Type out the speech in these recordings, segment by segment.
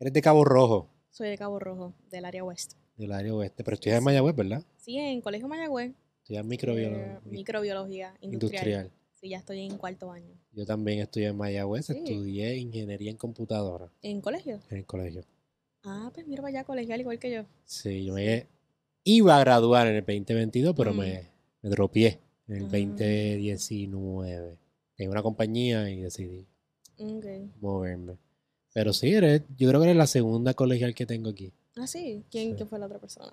Eres de Cabo Rojo, Soy de Cabo Rojo, del área oeste. del área oeste, pero estudias en Mayagüez, ¿verdad? Sí, en Colegio Mayagüez. Estudias eh, microbiología microbiología industrial. industrial. Sí, ya estoy en cuarto año. Yo también estudié en Mayagüez, Sí. estudié ingeniería en computadora ¿En colegio? en el colegio. Ah, pues mira para allá, colegial igual que yo. Sí, yo me iba a graduar en el 2022, pero Mm. me, me dropié en el Ah. 2019. Tengo una compañía y decidí moverme. Pero sí, eres, yo creo que eres la segunda colegial que tengo aquí. Ah, sí. ¿Quién, Sí. quién fue la otra persona?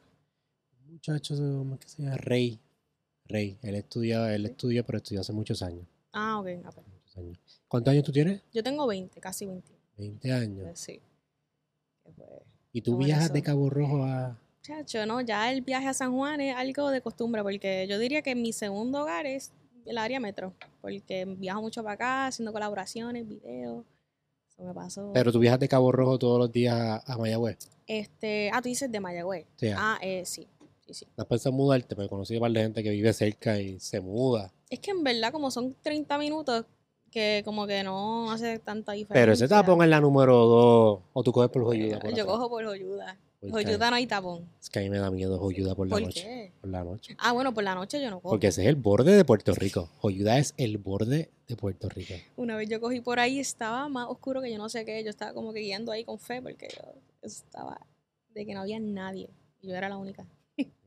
Un muchacho, ¿cómo es que se llama? Rey. Rey. Él estudia, él estudia, pero estudió hace muchos años. Ah, ok. ah, pues. muchos años. ¿Cuántos años tú tienes? Yo tengo 20, casi 20. 20 años. Pues sí. ¿Y tú viajas eso. de Cabo Rojo a...? Chacho, no, ya el viaje a San Juan es algo de costumbre, porque yo diría que mi segundo hogar es el área metro, porque viajo mucho para acá, haciendo colaboraciones, videos. Me. Pero tú viajas de Cabo Rojo todos los días a, a Mayagüez. Este, ah, tú dices de Mayagüez. Sí. Ah, eh, sí, sí, sí. ¿No has pensado en mudarte? Porque conocí a un par de gente que vive cerca y se muda. Es que en verdad, como son 30 minutos, que como que no hace tanta diferencia. Pero ese tapón es la número 2. O tú coges por Joyuda. Por Yo atrás. cojo por Joyuda. Porque Joyuda no hay tapón. Es que a mí me da miedo Joyuda por la ¿Por noche. qué? Por la noche. Ah, bueno, por la noche yo no cojo. Porque ese es el borde de Puerto Rico. Joyuda es el borde de Puerto Rico. Una vez yo cogí por ahí, estaba más oscuro que yo no sé qué. Yo estaba como que guiando ahí con fe porque yo estaba de que no había nadie. Y yo era la única.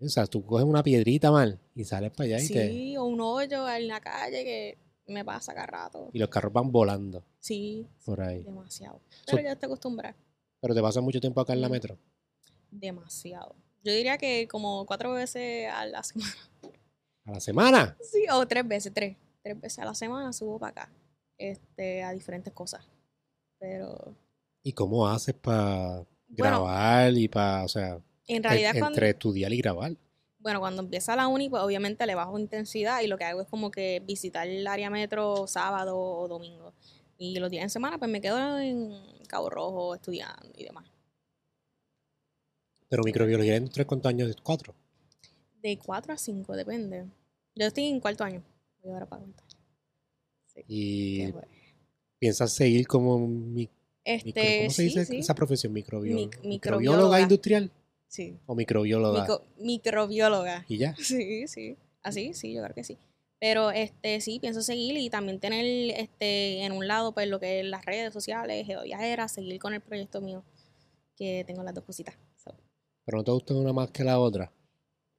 O sea, tú coges una piedrita mal y sales para allá y, te, Sí, o un hoyo en la calle que me pasa cada rato. y los carros van volando Sí, por ahí. demasiado. So- Pero ya estoy acostumbrada. Pero te pasas mucho tiempo acá en la metro. Demasiado. Yo diría que como cuatro veces a la semana. A la semana. Sí, o tres veces, tres. Tres veces a la semana subo para acá. Este, a diferentes cosas. Pero ¿Y cómo haces para Bueno. grabar y para, o sea, en realidad en- cuando... entre estudiar y grabar? Bueno, cuando empieza la uni, pues obviamente le bajo intensidad y lo que hago es como que visitar el área metro sábado o domingo. Y los días en semana, pues me quedo en Cabo Rojo estudiando y demás. Pero microbiología industrial, ¿cuántos años? ¿Cuatro? De 4 a 5, depende. Yo estoy en cuarto año. Voy ahora para cuarto año. Sí, Y piensas seguir como mi, micro- Este, ¿cómo se sí, dice sí. esa profesión? Microbióloga. Mic- ¿Microbióloga microbióloga. industrial Sí. o microbióloga? Mico- microbióloga. y ya. Sí, sí. Así, sí, yo creo que sí. Pero este sí, pienso seguir y también tener este en un lado pues lo que es las redes sociales, Viajera, seguir con el proyecto mío, que tengo las dos cositas. Pero no te gusta una más que la otra.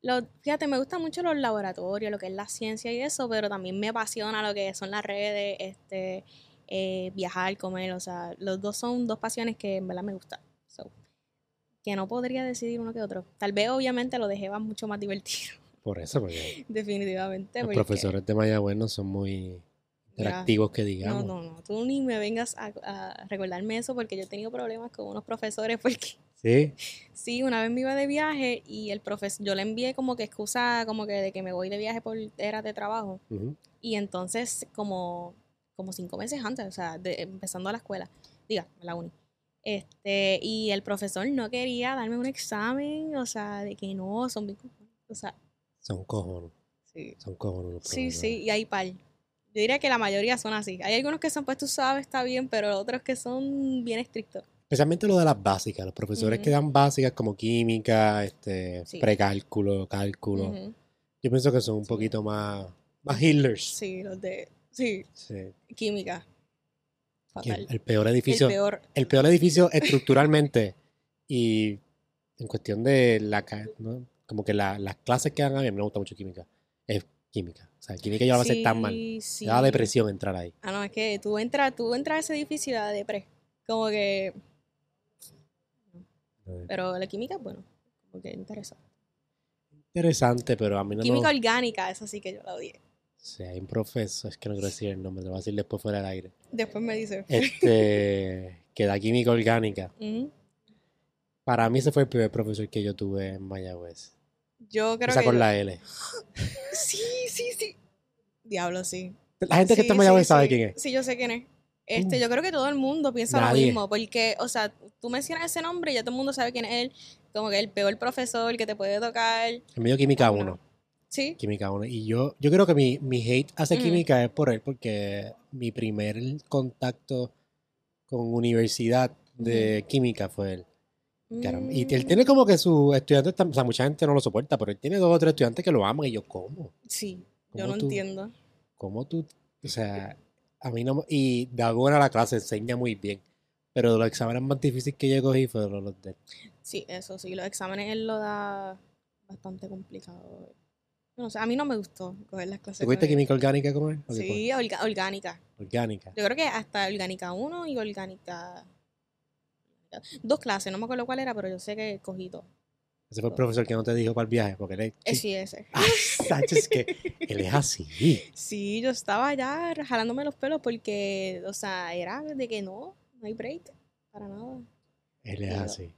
Lo, fíjate, me gustan mucho los laboratorios, lo que es la ciencia y eso, pero también me apasiona lo que son las redes, este, eh, viajar, comer, o sea, los dos son dos pasiones que en verdad me gustan. So, que no podría decidir uno que otro. Tal vez obviamente lo dejé mucho más divertido, Por eso, porque definitivamente. los porque- profesores de Mayagüez no son muy interactivos que No, digamos. no, no, tú ni me vengas a, a recordarme eso porque yo he tenido problemas con unos profesores porque Sí, sí, una vez me iba de viaje y el profesor, yo le envié como que excusa como que de que me voy de viaje por eras de trabajo y entonces como, como cinco meses antes, o sea, de, empezando a la escuela, diga, a la uni. Este, y el profesor no quería darme un examen, o sea, de que no, son bien, o sea, son cojones. sí, Son cojones los Sí, sí, y hay par. Yo diría que la mayoría son así. Hay algunos que son, pues tú sabes, está bien, pero otros que son bien estrictos. Especialmente lo de las básicas. Los profesores que dan básicas como química, este, Sí. precálculo, cálculo. Yo pienso que son un Sí. poquito más, más healers. Sí, los de. Sí, Sí. química. Fatal. El, peor edificio. El peor. el peor edificio estructuralmente y en cuestión de la ¿no? como que la- las clases que dan a mí, a mí me gusta mucho química, es química. O sea, química yo no va a ser tan mal. Sí, sí. Me da depresión entrar ahí. Ah, no, es que tú entras, tú entras a ese edificio y da depre. Como que. Pero la química, bueno, como que interesante. Interesante, pero a mí no Química orgánica, esa sí que yo la odié. Sí, hay un profesor, es que no quiero decir el nombre, lo voy a decir después fuera del aire. Después me dice. Este, que da química orgánica. Para mí ese fue el primer profesor que yo tuve en Mayagüez. Yo creo Empieza que. con yo- la L. Sí, sí, sí. Diablo, sí. La gente que está en Mayagüez sí, sabe sí. quién es. Sí, yo sé quién es. Este, Mm. yo creo que todo el mundo piensa Nadie. lo mismo, porque, o sea, tú mencionas ese nombre y ya todo el mundo sabe quién es él, como que el peor profesor que te puede tocar. El medio química No. 1. Sí, Química 1. Y yo, yo creo que mi, mi hate hacia Ujú. química es por él, porque mi primer contacto con universidad de química fue él. Y él Mm, tiene como que sus estudiantes, o sea, mucha gente no lo soporta, pero él tiene dos o tres estudiantes que lo aman y yo, ¿cómo? Sí, yo ¿Cómo no tú? entiendo. ¿Cómo tú? O sea, a mí no Y da buena la clase, enseña muy bien. Pero los exámenes más difíciles que yo cogí fueron los de él. Sí, eso sí, los exámenes él lo da bastante complicado. No sé, a mí no me gustó coger las clases. ¿Te cogiste química orgánica como. Sí, orga- orgánica. Orgánica. Yo creo que hasta orgánica 1 y orgánica... Dos clases, no me acuerdo cuál era, pero yo sé que cogí dos. Ese fue el profesor que no te dijo para el viaje, porque él es... Eh, sí, ese. Ah, es que él es así. Sí, yo estaba ya jalándome los pelos porque, o sea, era de que no, no hay break, para nada. Él es Pero- así.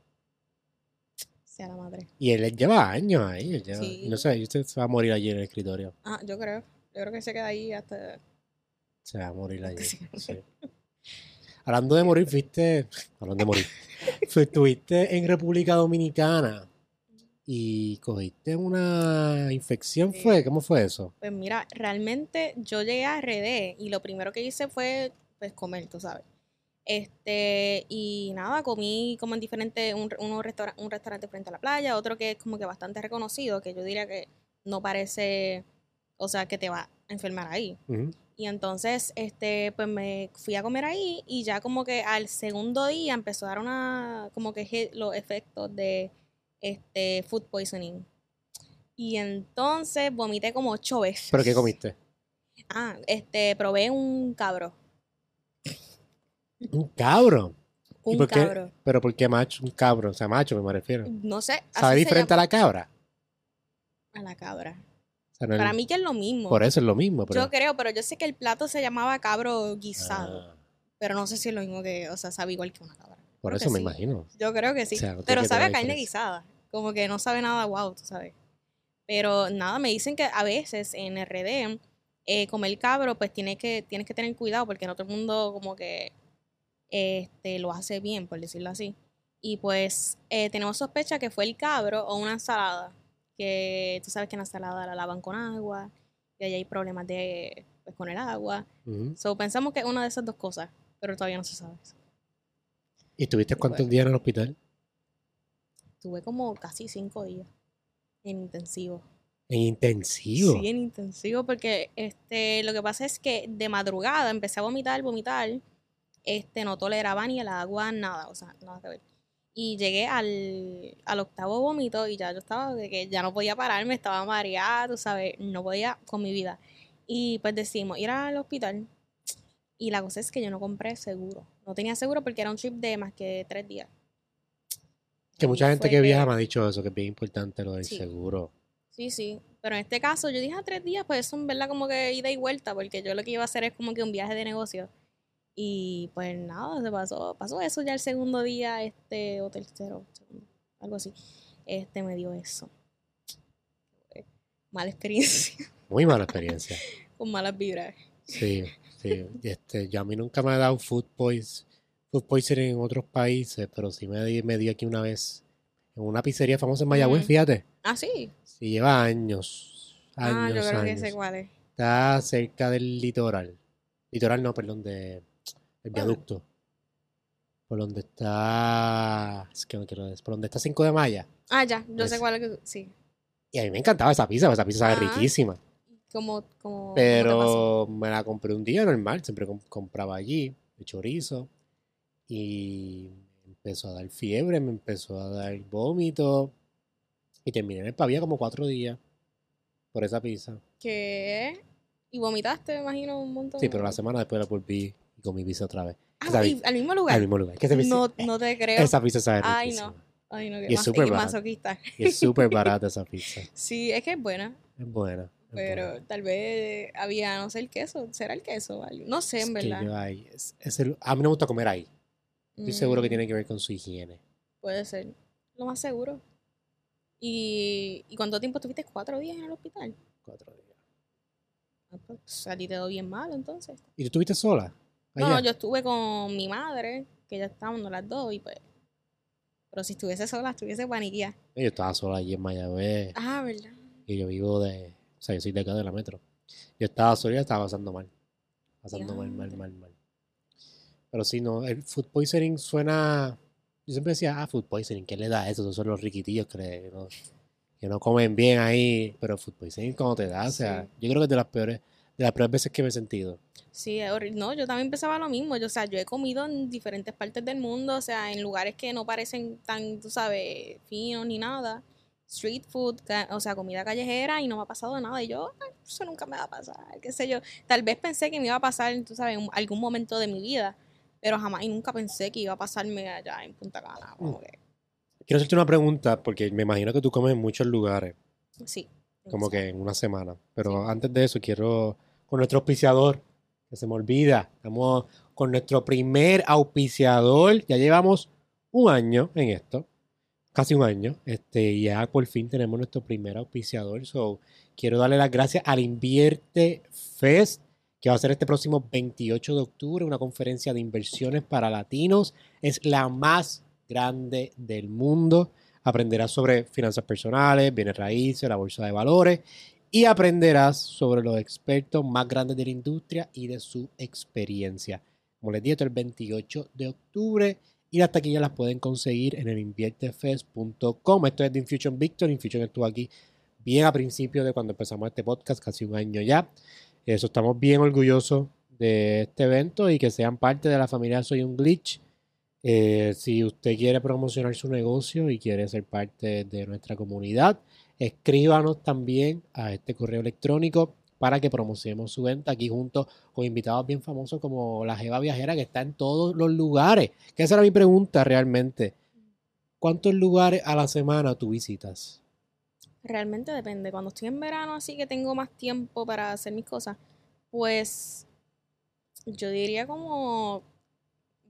Sea la madre. Y él lleva años ahí. lleva- Sí. no sé, usted se va a morir allí en el escritorio. Ah, yo creo. Yo creo que se queda ahí hasta... Se va a morir allí. Sí. sí. Hablando de morir, fuiste. Hablando de morir. Estuviste en República Dominicana y cogiste una infección, Sí. ¿fue? ¿Cómo fue eso? Pues mira, realmente yo llegué a RD y lo primero que hice fue pues comer, tú sabes. Este, y nada, comí como en diferentes, un, uno restaura- un restaurante frente a la playa, otro que es como que bastante reconocido, que yo diría que no parece, o sea, que te va a enfermar ahí. Y entonces, este, pues me fui a comer ahí y ya como que al segundo día empezó a dar una, como que los efectos de, este, food poisoning. Y entonces vomité como ocho veces. ¿Pero qué comiste? Ah, este, probé un cabro. Un cabro. ¿Y Un por qué? cabro. ¿Pero por qué macho? Un cabro, o sea, macho me refiero. No sé. ¿Sabe diferente a la cabra? a la cabra. O sea, no es- Para mí que es lo mismo. Por eso es lo mismo. Pero... Yo creo, pero yo sé que el plato se llamaba cabro guisado. Ah, Pero no sé si es lo mismo que, o sea, sabe igual que una cabra. por Creo eso me sí. imagino. Yo creo que sí. O sea, no tiene pero sabe a carne guisada. Como que no sabe nada wow, tú sabes. Pero nada, me dicen que a veces en RD, eh, comer cabro, pues tienes que, tienes que tener cuidado porque no todo el mundo como que este, lo hace bien, por decirlo así. Y pues eh, tenemos sospecha que fue el cabro o una ensalada. Que tú sabes que la ensalada la lavan con agua y ahí hay problemas de, pues, con el agua. Ujú. So, pensamos que es una de esas dos cosas, pero todavía no se sabe. ¿Y estuviste cuántos pues. días en el hospital? Tuve como casi cinco días en intensivo. En intensivo. Sí, en intensivo, porque este, lo que pasa es que de madrugada empecé a vomitar, vomitar. Este, no toleraba ni el agua, nada, o sea, nada que ver. Y llegué al, al octavo vómito y ya yo estaba de que ya no podía pararme, estaba mareada, tú sabes, no podía con mi vida. Y pues decidimos ir al hospital. Y la cosa es que yo no compré seguro. No tenía seguro porque era un trip de más que tres días. Que mucha gente que viaja me ha dicho eso, que es bien importante lo del Sí. seguro. Sí, sí. Pero en este caso yo dije a tres días, pues eso en verdad como que ida y vuelta, porque yo lo que iba a hacer es como que un viaje de negocio. Y pues nada, se pasó, pasó eso ya el segundo día, este, o tercero, segundo, algo así. Este me dio eso. Mala experiencia, Muy mala experiencia. con malas vibras. Sí, sí. Este, yo a mí nunca me ha dado food, pois, food poisoning en otros países, pero sí me, di- me dio aquí una vez en una pizzería famosa en Mayagüez, Ujú. fíjate. Ah, sí. Sí, lleva años. ah, Años, yo creo años. que sé cuál es. Está cerca del litoral. Litoral no, perdón, de el Bueno. viaducto. Por donde está. Es que no quiero decir. Por donde está 5 de Maya. Ah, ya, yo sé cuál es. que- Sí. Y a mí me encantaba esa pizza, porque esa pizza sabe Ah. riquísima. Como, como. Pero me la compré un día normal, siempre com- compraba allí, de chorizo. Y me empezó a dar fiebre, me empezó a dar vómito. Y terminé en el pavía como cuatro días por esa pizza. ¿Qué? Y vomitaste, me imagino, un montón. Sí, pero la semana después la volví y comí pizza otra vez. Ah, pi- al mismo lugar. Al mismo lugar. Que pizza, No, no te creo. esa pizza sabe Ay, riquísima. no. Ay, no, qué Y es súper barata. masoquista. Y es súper barata esa pizza. Sí, es que es buena, Es buena. es pero buena. tal vez había, no sé, el queso. ¿Será el queso? No sé, Es en que verdad. yo ahí- es- es el- a mí no me gusta comer ahí. Estoy seguro que Mm, tiene que ver con su higiene. Puede ser. Lo más seguro. ¿Y, ¿y cuánto tiempo estuviste? ¿Cuatro días en el hospital? Cuatro días. Ah, pues, a ti te dio bien mal, entonces. ¿Y tú estuviste sola? No, yo estuve con mi madre, que ya estábamos las dos, y pues... Pero si estuviese sola, estuviese paniquía. Yo estaba sola allí en Mayagüez. Ah, ¿verdad? Y yo vivo de. O sea, yo soy de acá de la metro. Yo estaba sola y estaba pasando mal. Pasando mal, mal, mal, mal. Pero sí, no, el food poisoning suena. Yo siempre decía, ah, food poisoning, ¿qué le da eso? Esos son los riquitillos que no, que no comen bien ahí. Pero food poisoning, ¿cómo te da? O sea, yo creo que es de las peores, de las peores veces que me he sentido. Sí, es horrible. No, yo también pensaba lo mismo. Yo, o sea, yo he comido en diferentes partes del mundo, o sea, en lugares que no parecen tan, tú sabes, finos ni nada. Street food, o sea, comida callejera y no me ha pasado nada. Y yo, "Ay, eso nunca me va a pasar, qué sé yo. Tal vez pensé que me iba a pasar, tú sabes, en algún momento de mi vida, pero jamás y nunca pensé que iba a pasarme allá en Punta Cana. Como que, Quiero hacerte una pregunta, porque me imagino que tú comes en muchos lugares, sí. como que en una semana. Pero antes de eso, quiero con nuestro auspiciador, que se me olvida. Estamos con nuestro primer auspiciador. Ya llevamos un año en esto, casi un año. Este, ya por fin tenemos nuestro primer auspiciador. So, quiero darle las gracias al Invierte Fest, que va a ser este próximo 28 de octubre, una conferencia de inversiones para latinos. Es la más grande del mundo. Aprenderás sobre finanzas personales, bienes raíces, la bolsa de valores y aprenderás sobre los expertos más grandes de la industria y de su experiencia. Como les dije, el 28 de octubre y las taquillas las pueden conseguir en el inviertefest.com. Esto es de Infusion Victor. Infusion estuvo aquí bien a principio de cuando empezamos este podcast, casi un año ya. Eso estamos bien orgullosos de este evento y que sean parte de la familia Soy un Glitch. Eh, si usted quiere promocionar su negocio y quiere ser parte de nuestra comunidad, escríbanos también a este correo electrónico para que promocionemos su venta aquí junto con invitados bien famosos como la Jeva Viajera que está en todos los lugares. Que esa era mi pregunta realmente. ¿Cuántos lugares a la semana tú visitas? Realmente depende. Cuando estoy en verano, así que tengo más tiempo para hacer mis cosas, pues yo diría como,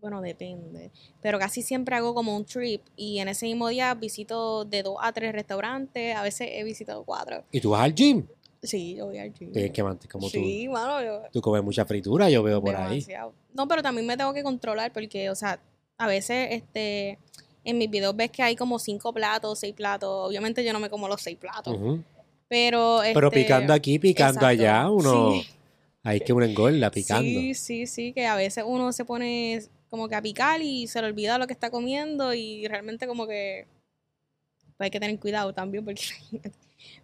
bueno, depende, pero casi siempre hago como un trip y en ese mismo día visito de dos a tres restaurantes, a veces he visitado cuatro. ¿Y tú vas al gym? Sí, yo voy al gym. Tienes que mantener como sí, mano, yo tú. Tú comes mucha fritura, yo veo por ahí. No, pero también me tengo que controlar porque, o sea, a veces, este, en mis videos ves que hay como cinco platos, seis platos. Obviamente yo no me como los seis platos, pero, Pero este, picando aquí, picando exacto, allá, uno... sí. Hay que uno engorda picando. Sí, sí, sí, que a veces uno se pone como que a picar y se le olvida lo que está comiendo y realmente como que pues hay que tener cuidado también porque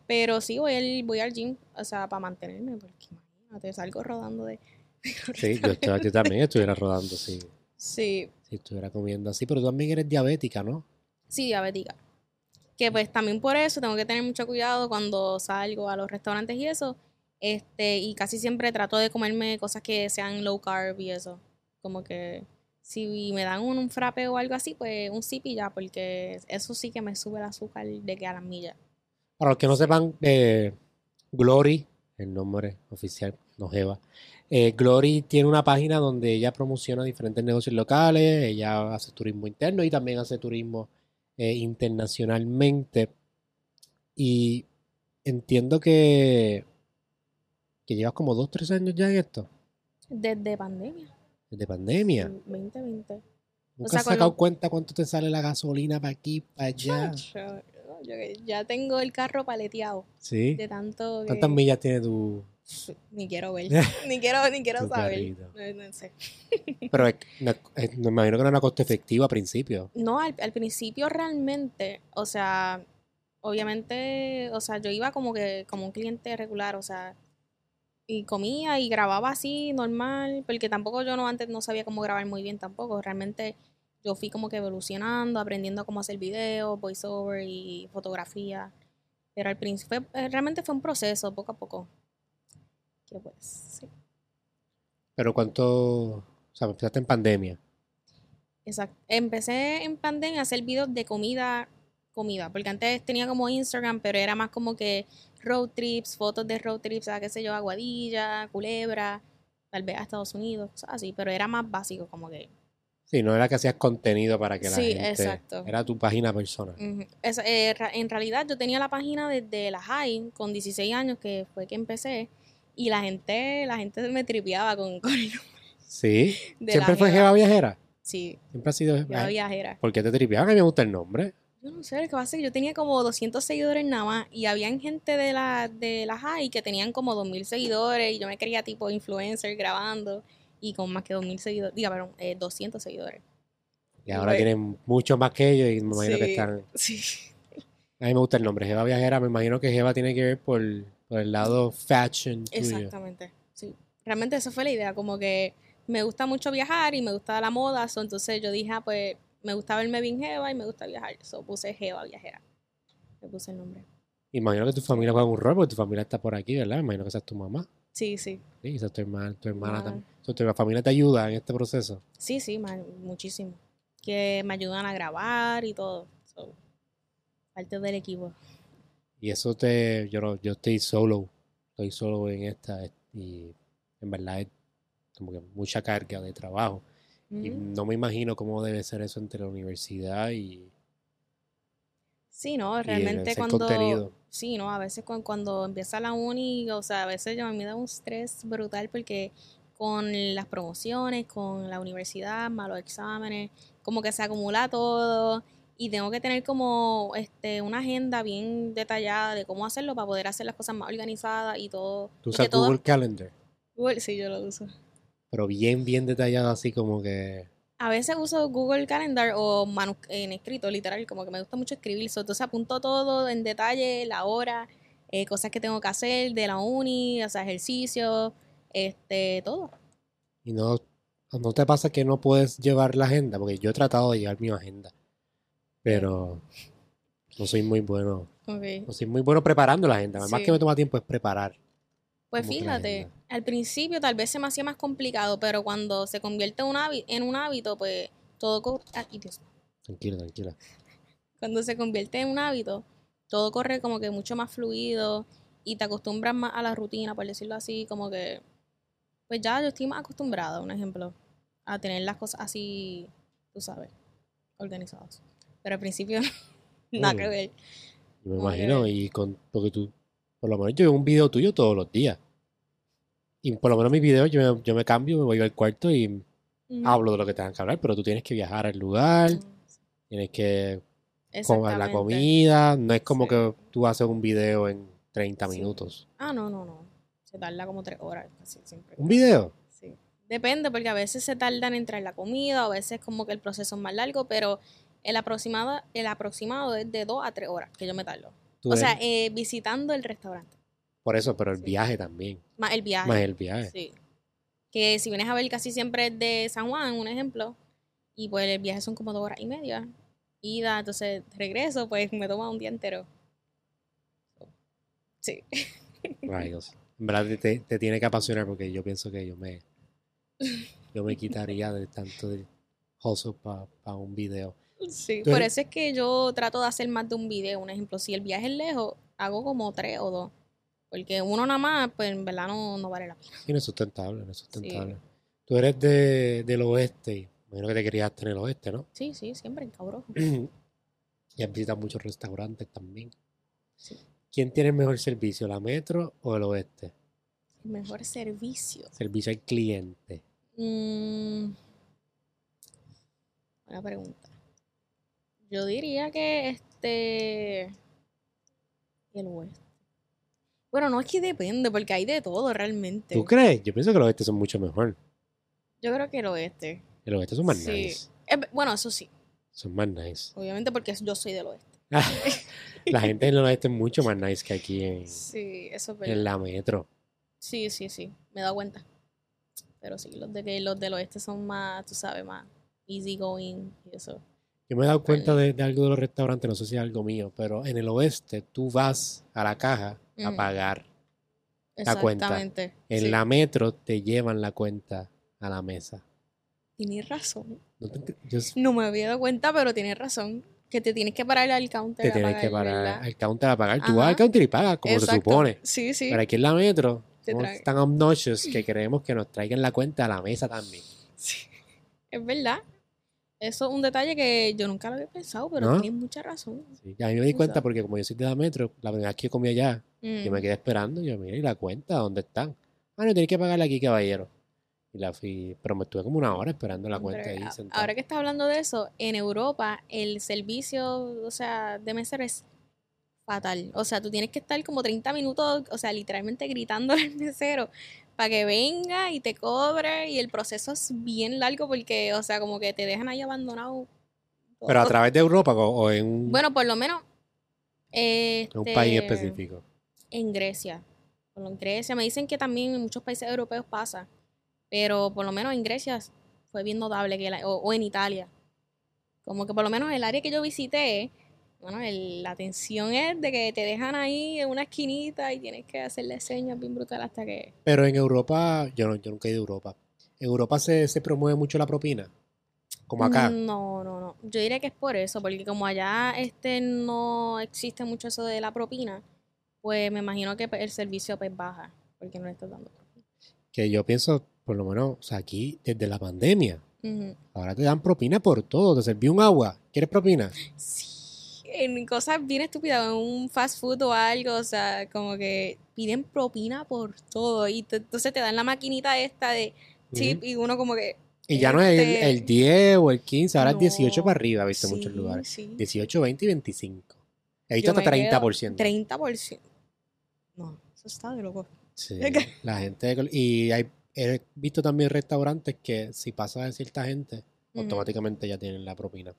pero sí voy al, voy al gym, o sea, para mantenerme, porque imagínate, salgo rodando de Sí, yo, estoy- yo también estuviera rodando si, Sí, si estuviera comiendo así, pero tú también eres diabética, ¿no? sí, diabética. Que pues también por eso tengo que tener mucho cuidado cuando salgo a los restaurantes y eso. Este, y casi siempre trato de comerme cosas que sean low carb y eso. Como que si me dan un, un frappe o algo así, pues un sip y ya, porque eso sí que me sube el azúcar de que a las millas. Para los que no sepan, eh, Glory, el nombre oficial, no Jeva, eh, Glory tiene una página donde ella promociona diferentes negocios locales, ella hace turismo interno y también hace turismo eh, internacionalmente. Y entiendo que, que llevas como dos, tres años ya en esto, Desde pandemia, desde pandemia. 2020. ¿Nunca sea, has sacado lo- cuenta cuánto te sale la gasolina para aquí, para allá? Yo ya tengo el carro paleteado Sí. de tanto que ¿Cuántas millas tiene tu...? ni quiero ver, ni quiero, ni quiero saber. No, no sé. Pero es- no- es- me imagino que no era costo efectivo a principio. No, al, al principio realmente, o sea, obviamente, o sea, yo iba como que como un cliente regular, o sea, y comía y grababa así, normal, porque tampoco yo no antes no sabía cómo grabar muy bien tampoco, realmente yo fui como que evolucionando, aprendiendo cómo hacer videos, voiceover y fotografía, pero al principio eh, realmente fue un proceso, poco a poco. Que pues, sí. Pero cuánto... O sea, empezaste en pandemia. Exacto. Empecé en pandemia a hacer videos de comida, comida, porque antes tenía como Instagram, pero era más como que road trips, fotos de road trips, a qué sé yo, Aguadilla, Culebra, tal vez a Estados Unidos, cosas así, pero era más básico, como que. Sí, no era que hacías contenido para que la Sí, gente... exacto. Era tu página personal. eh, en realidad yo tenía la página desde la high, con 16 años, que fue que empecé, y la gente, la gente me tripeaba con, con el Sí. ¿Siempre fue jeva. Jeva Viajera? Sí, Siempre ha sido... Ay, viajera. ¿Por qué te tripeaban? A mí me gusta el nombre. Yo no sé, lo que pasa es que yo tenía como 200 seguidores nada más y habían gente de la, de la high que tenían como 2000 seguidores y yo me quería tipo influencer grabando y con más que 2.000 seguidores, diga, perdón, eh, 200 seguidores. Y ahora tienen mucho más que ellos y me imagino que Sí, están... Sí. A mí me gusta el nombre, Jeva Viajera. Me imagino que Jeva tiene que ver por, por el lado fashion tuyo. Exactamente, sí. Realmente esa fue la idea, como que me gusta mucho viajar y me gusta la moda, so, entonces yo dije, ah, pues me gusta verme bien jeva y me gusta viajar, so puse jeva viajera. Le puse el nombre. Imagino que tu familia juega un rol porque tu familia está por aquí, ¿verdad? Imagino que esa es tu mamá. Sí, sí. Sí, esa es tu hermana, tu hermana Ah. también. So, tu familia te ayuda en este proceso. Sí, sí, man, muchísimo. Que me ayudan a grabar y todo. So, parte del equipo. Y eso te, yo no, yo estoy solo, estoy solo en esta y en verdad es como que mucha carga de trabajo. Y Ujú. no me imagino cómo debe ser eso entre la universidad y, Sí, no, realmente cuando... contenido. Sí, no, a veces cuando, cuando empieza la uni, o sea, a veces yo me da un estrés brutal porque con las promociones, con la universidad, malos exámenes, como que se acumula todo y tengo que tener como este una agenda bien detallada de cómo hacerlo para poder hacer las cosas más organizadas y todo. Tú usas todo- Google Calendar, Google, sí, yo lo uso. Pero bien, bien detallado así como que... A veces uso Google Calendar o manu- en escrito, literal, como que me gusta mucho escribir. so, Entonces apunto todo en detalle, la hora, eh, cosas que tengo que hacer de la uni, o sea, ejercicio, este, todo. Y no, no te pasa que no puedes llevar la agenda, porque yo he tratado de llevar mi agenda, pero no soy muy bueno. No soy muy bueno preparando la agenda. Más Sí. que me toma tiempo es preparar. Pues fíjate. Al principio tal vez se me hacía más complicado, pero cuando se convierte en un hábito, en un hábito pues todo... co- Ay, Dios. Tranquila, tranquila. Cuando se convierte en un hábito, todo corre como que mucho más fluido y te acostumbras más a la rutina, por decirlo así, como que, pues ya yo estoy más acostumbrada, un ejemplo, a tener las cosas así, tú sabes, organizadas. Pero al principio, nada que ver. Me imagino, y con, porque tú, por lo menos yo veo un video tuyo todos los días. Y por lo menos mis videos yo me, yo me cambio, me voy al cuarto y Ujú. hablo de lo que tengan que hablar, pero tú tienes que viajar al lugar, Mm, tienes que comer la comida, no es como Sí. que tú haces un video en 30 Sí. minutos. Ah, no, no, no. Se tarda como tres horas, casi siempre. ¿Un video? Sí. Depende, porque a veces se tardan en traer la comida, a veces como que el proceso es más largo, pero el aproximado, el aproximado es de dos a tres horas que yo me tardo. O sea, eh, visitando el restaurante. Por eso, pero el sí. viaje también, Más el viaje. más el viaje. Sí. Que si vienes a ver casi siempre es de San Juan, un ejemplo, y pues el viaje son como dos horas y media. Ida, entonces regreso, pues me toma un día entero. Sí. Rayos. En verdad te, te- tiene que apasionar porque yo pienso que yo me yo me quitaría de tanto de hustle para un video. Sí, Tú por eres- eso es que yo trato de hacer más de un video. Un ejemplo, si el viaje es lejos, hago como tres o dos. Porque uno nada más, pues en verdad no, no vale la pena. Y no es sustentable, no es sustentable. Tú eres de, del oeste, imagino que te querías tener el oeste, ¿no? Sí, sí, siempre en cabrón. y has visitado muchos restaurantes también. Sí. ¿Quién tiene el mejor servicio, la metro o el oeste? El mejor servicio. Servicio al cliente. Mm, buena pregunta. Yo diría que este. El oeste. Bueno, no es que depende, porque hay de todo realmente. ¿Tú crees? Yo pienso que los oeste son mucho mejor. Yo creo que el oeste. El oeste son más Sí. nice. Eh, bueno, eso sí. Son más nice. Obviamente porque yo soy del oeste. La gente en el oeste es mucho más nice que aquí en, Sí, eso es en la metro. Sí, sí, sí, me he dado cuenta. Pero sí, los de que los del oeste son más, tú sabes, más easy going y eso. Yo me he dado cuenta de, de algo de los restaurantes, no sé si es algo mío, pero en el oeste tú vas a la caja a pagar. La cuenta. En sí. la metro te llevan la cuenta a la mesa. Tienes razón. No te, yo- No me había dado cuenta, pero tienes razón. Que te tienes que parar al counter. te a tienes que parar ¿verdad? al counter a pagar. Tú vas Ajá. al counter y pagas como se supone. Sí, sí. Pero aquí en la metro somos tan obnoxious que queremos que nos traigan la cuenta a la mesa también. Sí. Es verdad. Eso es un detalle que yo nunca lo había pensado, pero ¿No? tienes mucha razón. Sí, y a mí me di cuenta sabes. porque como yo soy de la metro, la primera vez que comí allá, yo Mm. me quedé esperando. Yo, mira, ¿y la cuenta? ¿Dónde están? Ah, no, tienes que pagarla aquí, caballero. Y la fui, pero me estuve como una hora esperando la cuenta ahí. Ahora que estás hablando de eso, en Europa el servicio, o sea, de mesero es fatal. O sea, tú tienes que estar como 30 minutos, o sea, literalmente gritando al mesero para que venga y te cobre y el proceso es bien largo porque, o sea, como que te dejan ahí abandonado. Pero a través de Europa o, en un, Bueno, por lo menos... en un este, país específico. En Grecia. En Grecia. Me dicen que también en muchos países europeos pasa. Pero por lo menos en Grecia fue bien notable. Que la- o, o en Italia. Como que por lo menos el área que yo visité, bueno, el- la atención es de que te dejan ahí en una esquinita y tienes que hacerle señas bien brutal hasta que... Pero en Europa, yo, no, yo nunca he ido a Europa. En Europa se, se promueve mucho la propina. Como acá. No, no, no. Yo diría que es por eso, porque como allá este no existe mucho eso de la propina, pues me imagino que el servicio pues baja, porque no le estás dando propina. Que yo pienso, por lo menos, o sea, aquí desde la pandemia, ahora te dan propina por todo. Te serví un agua. ¿Quieres propina? Sí, en cosas bien estúpidas, en un fast food o algo, o sea, como que piden propina por todo y te- entonces te dan la maquinita esta de chip y uno como que... Y ya no es el, este, el 10 o el 15, ahora no, es 18 para arriba, he visto en muchos lugares. sí. 18, 20 y 25. He visto Yo hasta me quedo 30%. 30%. No, eso está de loco. Sí, la gente. Y hay, he visto también restaurantes que si pasa de cierta gente, automáticamente ya tienen la propina.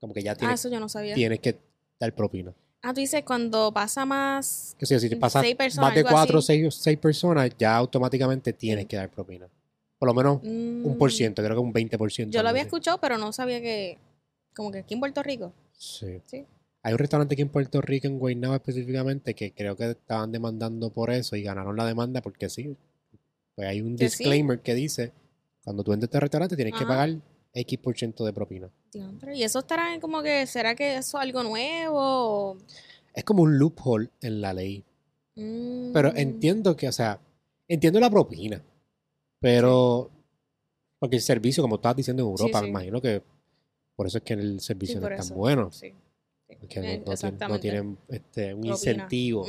Como que ya Ah, tienes, eso yo no sabía. tienes que dar propina. Ah, tú dices cuando pasa más. Que si, si te pasa Seis personas, más de cuatro o seis, seis personas, ya automáticamente tienes que dar propina. Por lo menos un por mm, ciento, creo que un 20%. Yo lo había así. escuchado, pero no sabía que. Como que aquí en Puerto Rico. Sí. Sí. Hay un restaurante aquí en Puerto Rico, en Guaynabo específicamente, que creo que estaban demandando por eso y ganaron la demanda porque sí. Pues hay un Que sí. disclaimer que dice, cuando tú entres a este restaurante tienes que pagar X por ciento de propina. Y eso estará en como que. ¿Será que eso es algo nuevo? Es como un loophole en la ley. Pero Mm, entiendo que, o sea, entiendo la propina. Pero, porque el servicio, como estabas diciendo en Sí, Europa, me imagino que por eso es que el sí, servicio no es tan eso, bueno. Sí. Porque no, Eh, no tienen, no exactamente. tienen, este, un Propina. incentivo.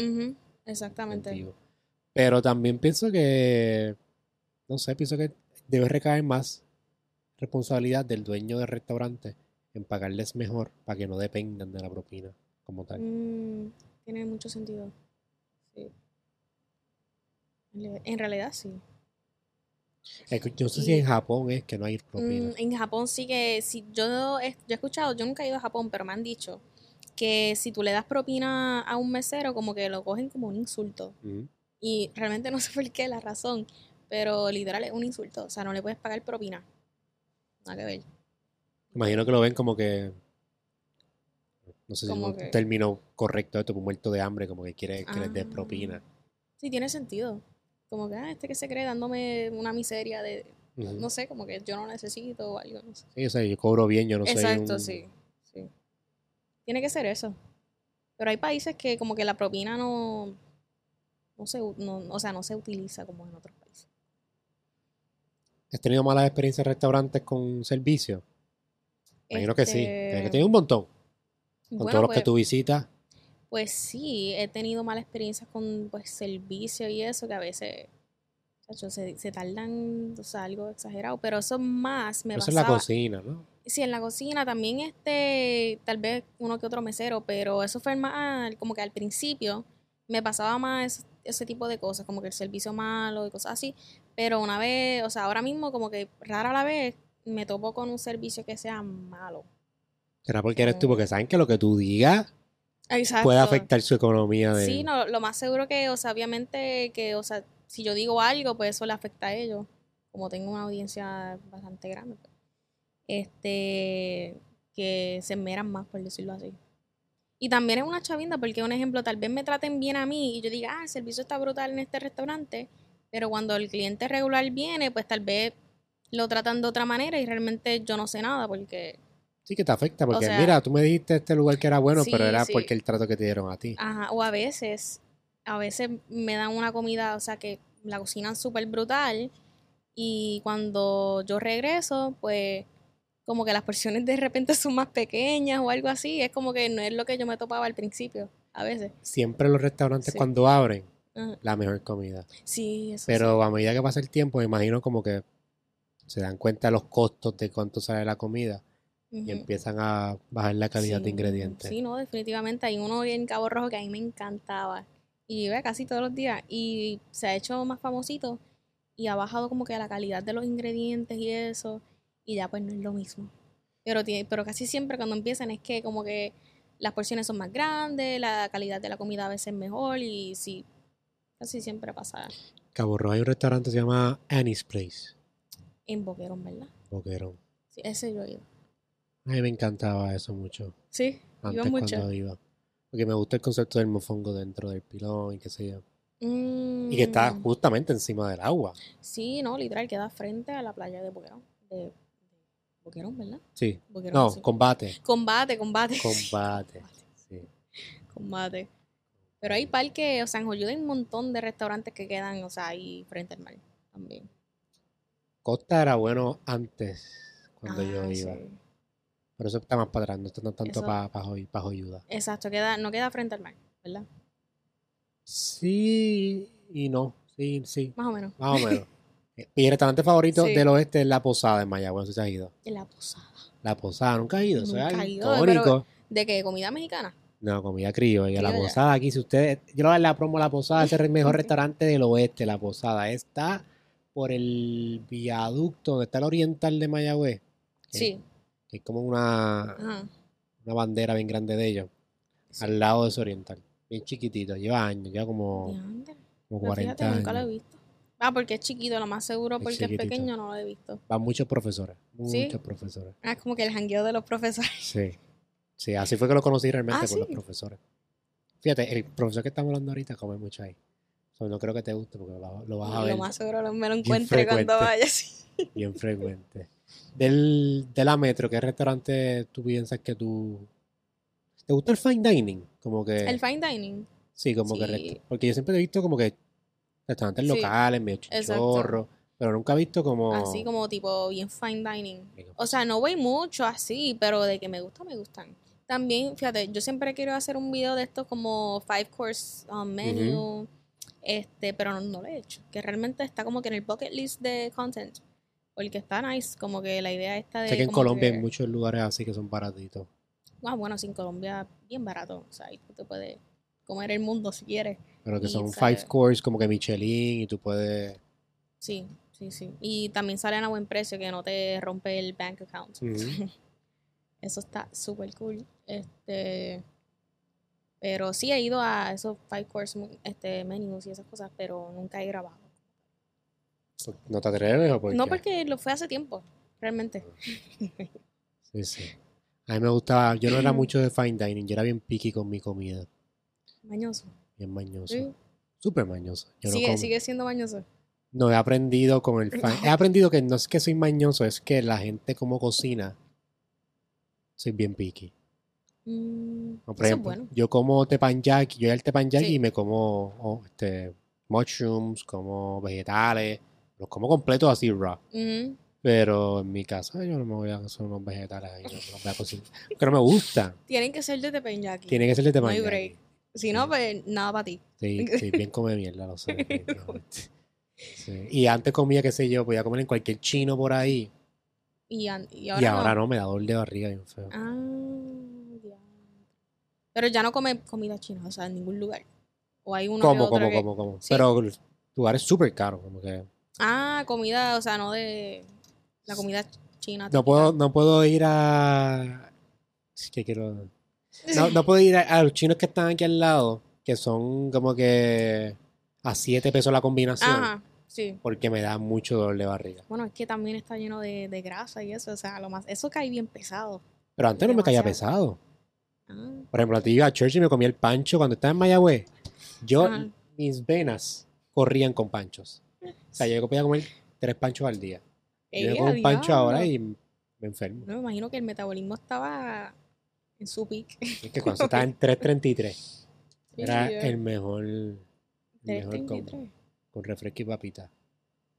Exactamente. incentivo. Pero también pienso que, no sé, pienso que debe recaer más responsabilidad del dueño del restaurante en pagarles mejor para que no dependan de la propina como tal. Mm, tiene mucho sentido. Sí. En re- En realidad sí. Es que yo no sé y- si en Japón es que no hay propina. Mm, en Japón sí que, si yo, he- yo he escuchado, yo nunca he ido a Japón, pero me han dicho que si tú le das propina a un mesero, como que lo cogen como un insulto. Y realmente no sé por qué la razón, pero literal es un insulto. O sea, no le puedes pagar propina. Nada que ver. Imagino que lo ven como que. No sé si es un que- término correcto esto, muerto de hambre, como que quiere que les des Ah. propina. Sí, tiene sentido. Como que, ah, este que se cree dándome una miseria de, no sé, como que yo no necesito o algo, no sé. Sí, o sea, yo cobro bien, yo no soy Exacto, un- sí, sí. Tiene que ser eso. Pero hay países que como que la propina no, no se, no, o sea, no se utiliza como en otros. ¿Has tenido malas experiencias en restaurantes con servicio? Imagino que sí. Este, Tienes que tener un montón. Con bueno, todos los que pues- tú visitas. Pues sí, he tenido malas experiencias con pues servicio y eso, que a veces chacho, se, se tardan, o sea, algo exagerado, pero eso más me Eso es la cocina, ¿no? Sí, en la cocina también este, tal vez uno que otro mesero, pero eso fue más como que al principio me pasaba más ese, ese tipo de cosas, como que el servicio malo y cosas así, pero una vez, o sea, ahora mismo como que rara la vez me topo con un servicio que sea malo. Será porque eres tú, porque saben que lo que tú digas Exacto. puede afectar su economía de... Sí, no, lo más seguro que, o sea, obviamente que, o sea, si yo digo algo, pues eso le afecta a ellos, como tengo una audiencia bastante grande, pues, este, que se esmeran más, por decirlo así. Y también es una chavinda, porque un ejemplo, tal vez me traten bien a mí y yo diga, ah, el servicio está brutal en este restaurante, pero cuando el cliente regular viene, pues tal vez lo tratan de otra manera y realmente yo no sé nada, porque Sí que te afecta, porque sea, mira, tú me dijiste este lugar que era bueno, sí, pero era sí. porque el trato que te dieron a ti. Ajá, o a veces, a veces me dan una comida, o sea, que la cocinan súper brutal y cuando yo regreso, pues como que las porciones de repente son más pequeñas o algo así, es como que no es lo que yo me topaba al principio, a veces. Siempre los restaurantes Sí. cuando abren, Ajá. la mejor comida. Sí, eso Pero a medida que pasa el tiempo, me imagino como que se dan cuenta de los costos de cuánto sale la comida y empiezan a bajar la calidad de ingredientes. Sí, no, definitivamente hay uno en Cabo Rojo que a mí me encantaba. Y ve casi todos los días. Y se ha hecho más famosito. Y ha bajado como que la calidad de los ingredientes y eso. Y ya pues no es lo mismo. Pero, tiene, pero casi siempre cuando empiezan es que como que las porciones son más grandes, la calidad de la comida a veces es mejor. Y sí, casi siempre pasa Cabo Rojo hay un restaurante que se llama Annie's Place. en Boquerón, ¿verdad? Boquerón. Sí, ese yo he ido. A mí me encantaba eso mucho. Sí, Antes iba mucho. cuando iba. Porque me gusta el concepto del mofongo dentro del pilón y qué sé yo. Mm, Y que está justamente encima del agua. Sí, no, literal, queda frente a la playa de Boquerón. De, Boquerón, ¿verdad? Sí. Boquerón, No, sí. combate. Combate, combate. Combate. Sí. Combate. Pero hay parques, o sea, en Joliet hay un montón de restaurantes que quedan, o sea, ahí frente al mar también. Costa era bueno antes, cuando yo Ah, iba. sí. Pero eso está más para atrás, no está no tanto para pa, pa Joyuda. Exacto, queda, no queda frente al mar, ¿verdad? Sí y no. Sí, sí. Más o menos. Más o menos. Mi restaurante favorito Sí. del oeste es La Posada en Mayagüez, no sé si has ido. La posada. La Posada, nunca has ido. Nunca algo he ido, icónico. ¿De qué? ¿Comida mexicana? No, comida criolla. La. Posada aquí, si ustedes... Yo le voy la promo a La Posada, es el mejor restaurante del oeste, La Posada. Está por el viaducto donde está el oriental de Mayagüez. que- Sí. Que es como una, Ajá. una bandera bien grande de ellos. Sí. Al lado de ese oriental. Bien chiquitito. Lleva años, lleva como, como Pero 40 fíjate, nunca lo he años. visto. Ah, porque es chiquito, lo más seguro, porque es pequeño, no lo he visto. Van muchos profesores. ¿Sí? Muchos profesores. Ah, es como que el jangueo de los profesores. Sí. Sí, así fue que lo conocí realmente Ah, por los profesores. Fíjate, el profesor que estamos hablando ahorita come mucho ahí. So, no creo que te guste porque lo, vas- lo vas a ver Lo más seguro lo- me lo encuentre cuando vaya. sí. bien frecuente. Del, de la metro, ¿qué restaurante tú piensas que tú... ¿Te gusta el fine dining? Como que... El fine dining. sí, como que... sí. resta- Porque yo siempre he visto como que restaurantes Sí, locales, medio exacto. chichorro, pero nunca he visto como... Así como tipo bien fine dining. O sea, no voy mucho así, pero de que me gusta, me gustan. También, fíjate, yo siempre quiero hacer un video de estos como five course um, menu, este, pero no, no lo he hecho. Que realmente está como que en el bucket list de content. Porque está nice, como que la idea está de... Sé que en Colombia que- hay muchos lugares así que son baratitos. Ah, bueno, sí, en Colombia bien barato. O sea, ahí tú te puedes comer el mundo si quieres. Pero que Y son five course como que Michelin y tú puedes... Sí, sí, sí. Y también salen a buen precio que no te rompe el bank account. Ujú. Eso está súper cool. Este, pero sí he ido a esos five course este, menus y esas cosas, pero nunca he grabado. ¿No te atreves o por No qué? porque lo fue hace tiempo, realmente. Sí, sí. A mí me gustaba... Yo no era mucho de fine dining, yo era bien picky con mi comida. Mañoso. Bien mañoso. Sí. Súper mañoso. Yo Sigue, sigue siendo mañoso. No, he aprendido con el fan. He aprendido que no es que soy mañoso, es que la gente como cocina, soy bien picky. Mm, por ejemplo, bueno. yo como teppanyaki, yo al teppanyaki Sí. y me como oh, este, mushrooms, como vegetales, los como completos así raw. Pero en mi casa yo no me voy a hacer unos vegetales ahí, no, no voy a cocinar. Porque no me gusta. Tienen que ser de teppanyaki. Tiene que ser de No hay teppanyaki. break. Si no, Sí. pues nada para ti. Sí, sí, bien come mierda, lo sé. Sí. Y antes comía, qué sé yo, podía comer en cualquier chino por ahí. Y, an- y Y ahora, no. no, me da dolor de barriga bien feo. Ah, ya. Pero ya no come comida china, o sea, en ningún lugar. O hay uno que como, que- como, como. Sí. Pero el lugar es súper caro, como que Ah, comida, o sea, no de la comida china. no puedo, no puedo ir a es que quiero no, no puedo ir a, a los chinos que están aquí al lado, que son como que a 7 pesos la combinación, Ajá, sí. porque me da mucho dolor de barriga. Bueno, es que también está lleno de, de grasa y eso, o sea, lo más, eso cae bien pesado. Pero antes no me caía pesado. Ah, Por ejemplo, antes iba a church y me comía el pancho cuando estaba en Mayagüez. Yo, Ajá. mis venas corrían con panchos. O sea, yo podía comer tres panchos al día. Yo me ¡Eh, como un pancho ahora y me enfermo. No, me imagino que el metabolismo estaba en su pic. Es que cuando estaba en 333 era Sí, el mejor, el mejor 3.33. combo. Con refresco y papita.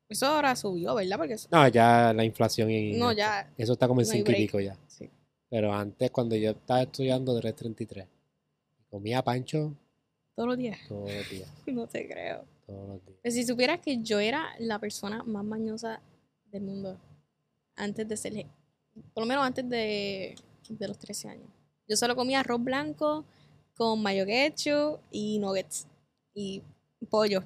Eso ahora subió, ¿verdad? Porque eso- No, ya la inflación y no, ya. eso está como en no 5 y pico ya. Sí. Pero antes, cuando yo estaba estudiando 333, comía pancho Todos los días. todos los días. No te creo. Todos los días. Pero si supieras que yo era la persona más mañosa del mundo antes de ser, por lo menos antes de, de los 13 años. Yo solo comía arroz blanco con mayo ketchup y nuggets. y pollo.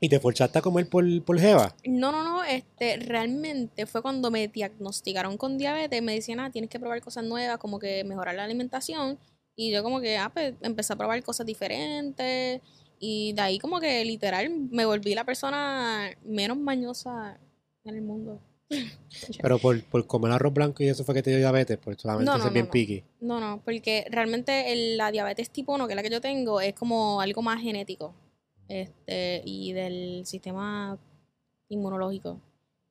¿Y te forzaste a comer por, por jeva? No, no, no, este, realmente fue cuando me diagnosticaron con diabetes, me decían, ah, tienes que probar cosas nuevas, como que mejorar la alimentación, y yo como que, ah, pues empecé a probar cosas diferentes, y de ahí como que literal me volví la persona menos mañosa en el mundo. Pero por, por comer arroz blanco y eso fue que te dio diabetes, por solamente No, ser no, bien picky. No, no, porque realmente el- la diabetes tipo 1, que es la que yo tengo, es como algo más genético este, y del sistema inmunológico.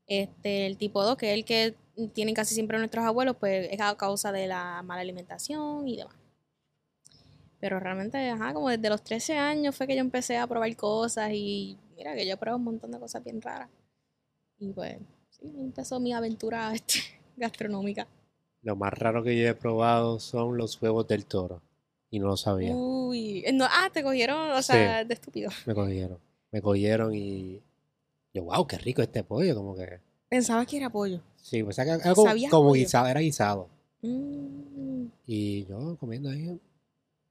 Este, el tipo 2, que es el que tienen casi siempre nuestros abuelos, pues es a causa de la mala alimentación y demás. Pero realmente, ajá, como desde los 13 años fue que yo empecé a probar cosas y mira que yo probé un montón de cosas bien raras. Y pues, sí, empezó mi aventura este, gastronómica. Lo más raro que yo he probado son los huevos del toro. Y no lo sabía. Uy, no, ah, te cogieron, o sea, de estúpido. Me cogieron. Me cogieron y. Yo, wow, qué rico este pollo. Como que. Pensaba que era pollo. Sí, pues era algo como pollo. guisado, era guisado. Mm, Y yo comiendo ahí,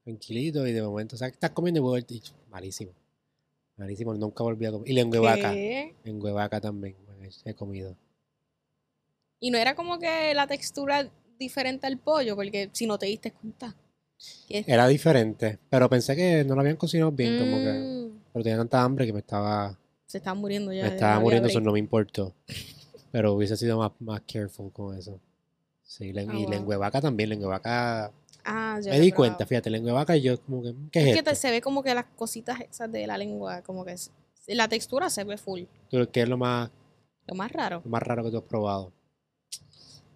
tranquilito, y de momento, o sea, estás comiendo y del ticho. Malísimo. Malísimo, nunca volví a comer. Y lengua vaca. ¿qué? En huevaca también he comido. Y no era como que la textura diferente al pollo, porque si no te diste cuenta. Era diferente, pero pensé que no lo habían cocinado bien, como que. Mm, Pero tenía tanta hambre que me estaba, se estaba muriendo ya. me ya estaba muriendo, eso no me importó. Pero hubiese sido más, más careful con eso. Sí, Ah, y wow. lengua de vaca también, lengua vaca. Ah, yo Me di probado. cuenta, fíjate, lengua vaca y yo como que, ¿qué es, Es que te- se ve como que las cositas esas de la lengua, como que es- la textura se ve full. Tú, ¿Qué es lo más, Lo más raro. lo más raro que tú has probado?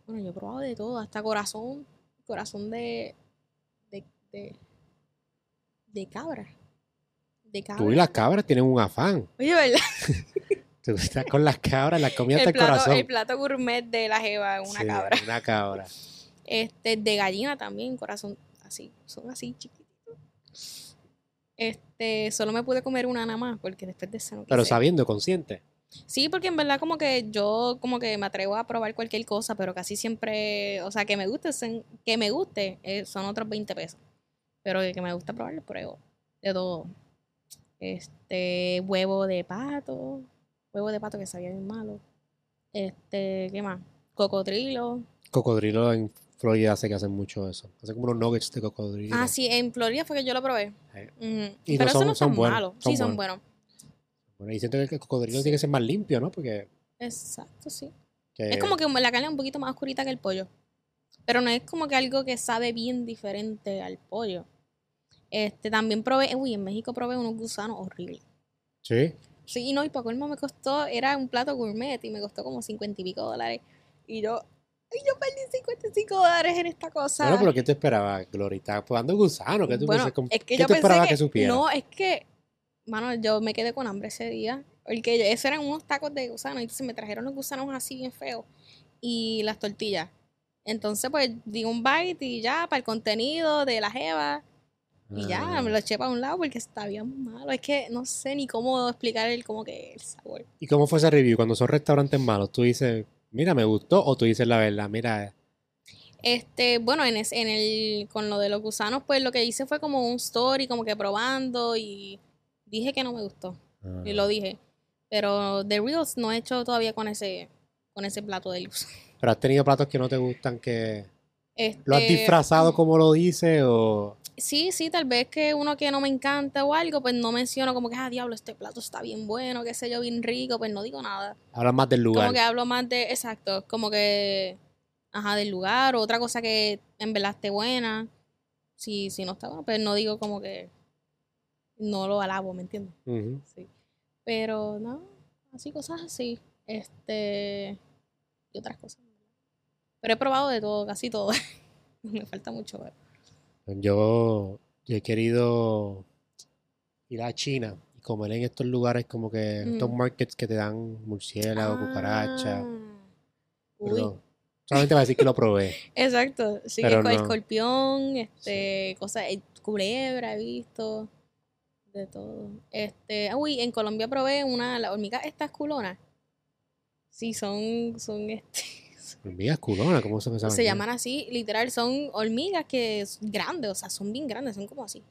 Bueno, yo he probado de todo, hasta corazón, corazón de, de, de, cabra. De cabra. Tú y las cabras tienen un afán. Oye, ¿verdad? Tú estás con las cabras, las comidas El del plato, corazón. el plato gourmet de la jeva, una Sí, cabra. Una cabra. Este, de gallina también, corazón así, son así chiquititos. Este, solo me pude comer una nada más, porque después de eso no Pero sabiendo, consciente. Sí, porque en verdad como que yo como que me atrevo a probar cualquier cosa, pero casi siempre, o sea, que me guste, que me guste eh, son otros 20 pesos. Pero que me gusta probar, pruebo. De todo. Este, huevo de pato, huevo de pato que sabía bien malo. Este, ¿qué más? Cocodrilo. Cocodrilo en Florida sé que hacen mucho eso. Hacen como unos nuggets de cocodrilo. Ah, sí, en Florida fue que yo lo probé. Sí. Ujú. Y Pero no esos son- no son son, buenos, malos. son sí, son buenos. buenos. Bueno, y siento que el cocodrilo Sí. tiene que ser más limpio, ¿no? Porque Exacto, sí. que- Es como que la carne es un poquito más oscurita que el pollo. Pero no es como que algo que sabe bien diferente al pollo. Este, también probé, uy, en México probé unos gusanos horribles. Sí. Sí, y no, y para colmo me costó, era un plato gourmet y me costó como cincuenta y pico dólares. Y yo, ay, yo perdí 55 dólares en esta cosa. Bueno, pero ¿qué te esperabas, Glory? ¿Estás probando gusano? ¿Qué tú, Bueno, pensé es que ¿qué yo tú pensé esperabas que, que, supiera? No, es que, mano, yo me quedé con hambre ese día. Porque yo- eso eran unos tacos de gusano. Y entonces me trajeron los gusanos así bien feos. Y las tortillas. Entonces, pues, di un bite y ya, para el contenido de la jeva. Y ya, Ah. me lo eché para un lado porque está bien malo. Es que no sé ni cómo explicar el, como que el sabor. ¿Y cómo fue ese review? Cuando son restaurantes malos, tú dices, mira, me gustó, o tú dices la verdad, mira, Este, bueno, en, en el, con lo de los gusanos, pues lo que hice fue como un story, como que probando y dije que no me gustó. ah, Y lo dije. Pero The Reels no he hecho todavía con ese, con ese plato de luz. pero has tenido platos que no te gustan, que lo has Este, disfrazado como lo dice, o Sí, sí, tal vez que uno que no me encanta o algo, pues no menciono como que, ah, diablo, este plato está bien bueno, qué sé yo, bien rico, pues no digo nada. hablas más del lugar. Como que hablo más de, exacto, como que, ajá, del lugar, o otra cosa que en verdad esté buena. Si, si no está bueno, pues no digo como que no lo alabo, ¿me entiendes? Sí. Pero no, así cosas así. Este. Y otras cosas. Pero he probado de todo, casi todo. Me falta mucho ver. Yo, yo he querido ir a China y comer en estos lugares como que estos Ujú. markets que te dan murciélago, cucaracha. Ah. pero Uy. no, solamente va a decir que lo probé. Exacto. Sí, Pero esco- no. escorpión, este, cosas, eh, culebra he visto. De todo. Este, ah, uy, en Colombia probé una, las hormigas estas culonas. Sí, son, son este. Hormigas culonas, ¿cómo son esas Se llaman así, literal, son hormigas que es grandes, o sea, son bien grandes, son como así.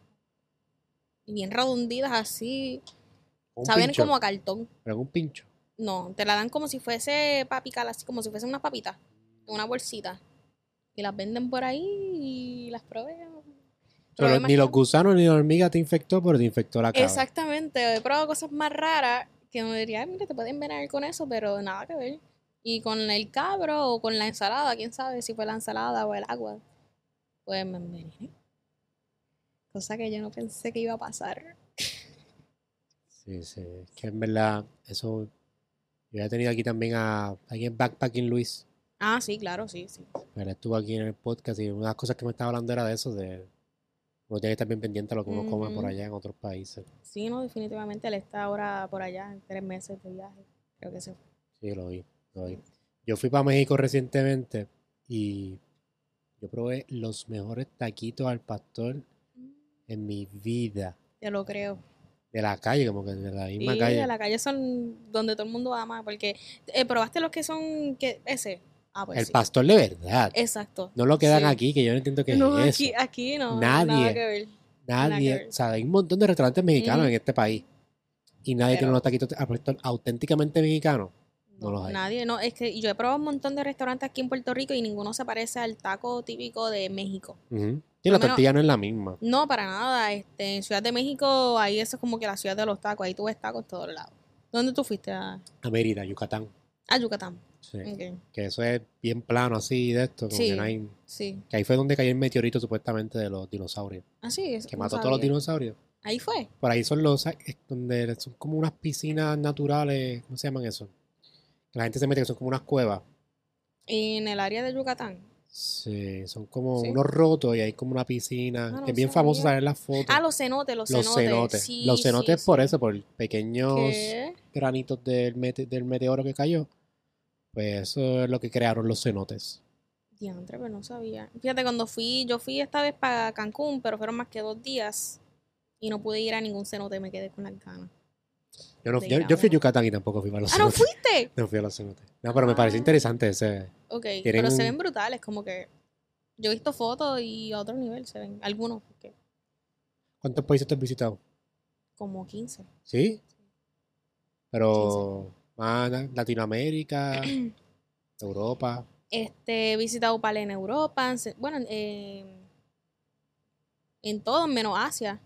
Y bien redonditas así. Un Saben pincho. como a cartón. Pero un pincho. No, te la dan como si fuese para picar, así como si fuesen unas papitas. En una bolsita. Y las venden por ahí y las probé. Pero ni los gusanos ni la hormiga te infectó, pero te infectó la cabra. Exactamente. He probado cosas más raras que uno diría, "Ay, mira, te pueden envenenar con eso, pero nada que ver. Y con el cabro o con la ensalada, quién sabe si fue la ensalada o el agua. Pues me envenené. Cosa que yo no pensé que iba a pasar. Sí, sí. Es que en verdad, eso. Yo he tenido aquí también a alguien en Backpacking Luis. Ah, sí, claro, sí, sí. Él estuvo aquí en el podcast y una de las cosas que me estaba hablando era de eso, de uno tiene que estar bien pendiente a lo que uno come por allá en otros países. Sí, no, definitivamente él está ahora por allá, en tres meses de viaje. Creo que se fue. Sí, lo vi, Yo fui para México recientemente y yo probé los mejores taquitos al pastor en mi vida. Te lo creo. De la calle, como que de la misma Sí, calle. de la calle son donde todo el mundo ama, porque eh, probaste los que son, que ese. Ah, pues el sí. pastor de verdad. Exacto. No lo que dan Sí. aquí, que yo no entiendo qué no, es aquí, eso. aquí no. Nadie. Nada que ver. nada que Nadie, ver. o sea, hay un montón de restaurantes mexicanos en este país y nadie tiene Pero- unos taquitos al pastor auténticamente mexicanos. No los hay. Nadie, no. Es que yo he probado un montón de restaurantes aquí en Puerto Rico y ninguno se parece al taco típico de México. Y la menos- tortilla no es la misma. No, para nada. Este, en Ciudad de México, ahí eso es como que la ciudad de los tacos. Ahí tú ves tacos todos lados. ¿Dónde tú fuiste? A, A Mérida, Yucatán. a Yucatán. Sí. Que eso es bien plano así de esto, como Sí. que no hay- Sí. Que ahí fue donde cayó el meteorito supuestamente de los dinosaurios. Así es. Que no mató a todos los dinosaurios. Ahí fue. Por ahí son los donde son como unas piscinas naturales, ¿cómo se llaman eso? La gente se mete, que son como unas cuevas. En el área de Yucatán. Sí, son como Sí. unos rotos y hay como una piscina. Ah, no es bien famoso saber las fotos. Ah, los cenotes, los, los cenotes. cenotes. Sí, los sí, cenotes por sí. eso, por pequeños ¿Qué? granitos del, mete- del meteoro que cayó. Pues eso es lo que crearon los cenotes. Diantre, pero no sabía. Fíjate, cuando fui, yo fui esta vez para Cancún, pero fueron más que dos días y no pude ir a ningún cenote, me quedé con las ganas. Yo, no, yo, fui a. Yucatán y tampoco fui a los ¡Ah, no fuiste! No fui a los cenotes. No, pero me pareció Ah. interesante ese. Ok, Tienen pero se ven brutales, como que yo he visto fotos y a otro nivel se ven, algunos, porque ¿Cuántos países te has visitado? como 15. ¿Sí? Pero más Latinoamérica, Europa. Este, he visitado par en Europa, bueno, en, en todo menos Asia.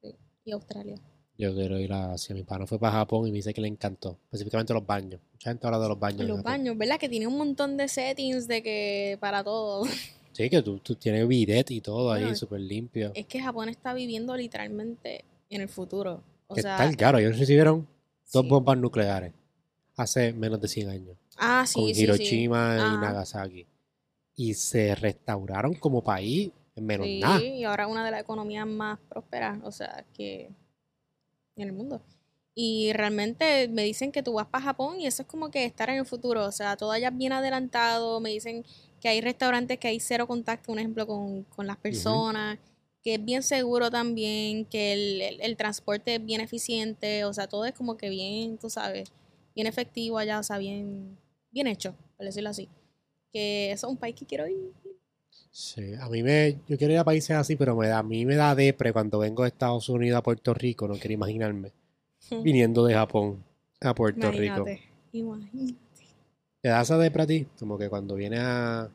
Sí, y Australia. Yo quiero ir a Asia. Mi pana fue para Japón y me dice que le encantó. Específicamente los baños. Mucha gente habla de los baños. Los baños, ¿verdad? Que tiene un montón de settings de que para todo. Sí, que tú, tú tienes bidet y todo ahí, súper limpio. Es que Japón está viviendo literalmente en el futuro. O que sea, caro. Ellos recibieron dos sí. bombas nucleares hace menos de 100 años. Ah, sí, con sí, sí. Hiroshima y Ajá. Nagasaki. Y se restauraron como país en menos Sí, nada. y ahora una de las economías más prósperas, o sea, que en el mundo. Y realmente me dicen que tú vas para Japón y eso es como que estar en el futuro, o sea, todo allá bien adelantado, me dicen que hay restaurantes que hay cero contacto, un ejemplo, con, con las personas, que es bien seguro también, que el, el- el transporte es bien eficiente, o sea, todo es como que bien, tú sabes, bien efectivo allá, o sea, bien, bien hecho, por decirlo así. Que eso es un país que quiero ir. Sí, a mí me, yo quiero ir a países así, pero me da, a mí me da depre cuando vengo de Estados Unidos a Puerto Rico, no quiero imaginarme, viniendo de Japón a Puerto Rico. Imagínate. ¿Te da esa depre a ti? Como que cuando vienes a...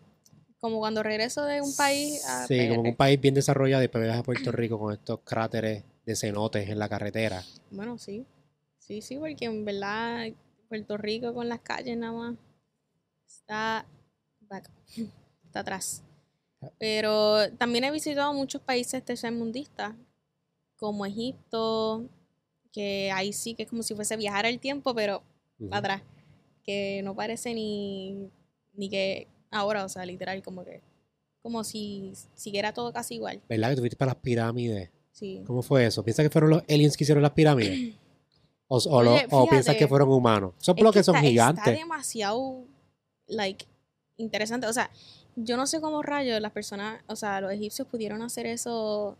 Como cuando regreso de un país a Sí, como un país bien desarrollado y después vienes a Puerto Rico con estos cráteres de cenotes en la carretera. Bueno, sí. Sí, sí, porque en verdad Puerto Rico con las calles nada más está back. Está atrás. Pero también he visitado muchos países tercermundistas, como Egipto, que ahí sí que es como si fuese viajar el tiempo, pero para atrás. Que no parece ni, ni que ahora, o sea, literal, como que como si siguiera todo casi igual. ¿Verdad que tú fuiste para las pirámides? Sí. ¿Cómo fue eso? ¿Piensas que fueron los aliens que hicieron las pirámides? ¿O, o lo- Oye, o piensas que fueron humanos? Que bloques son está, Está gigantes. demasiado, like, interesante. O sea, yo no sé cómo rayos las personas, o sea, los egipcios pudieron hacer eso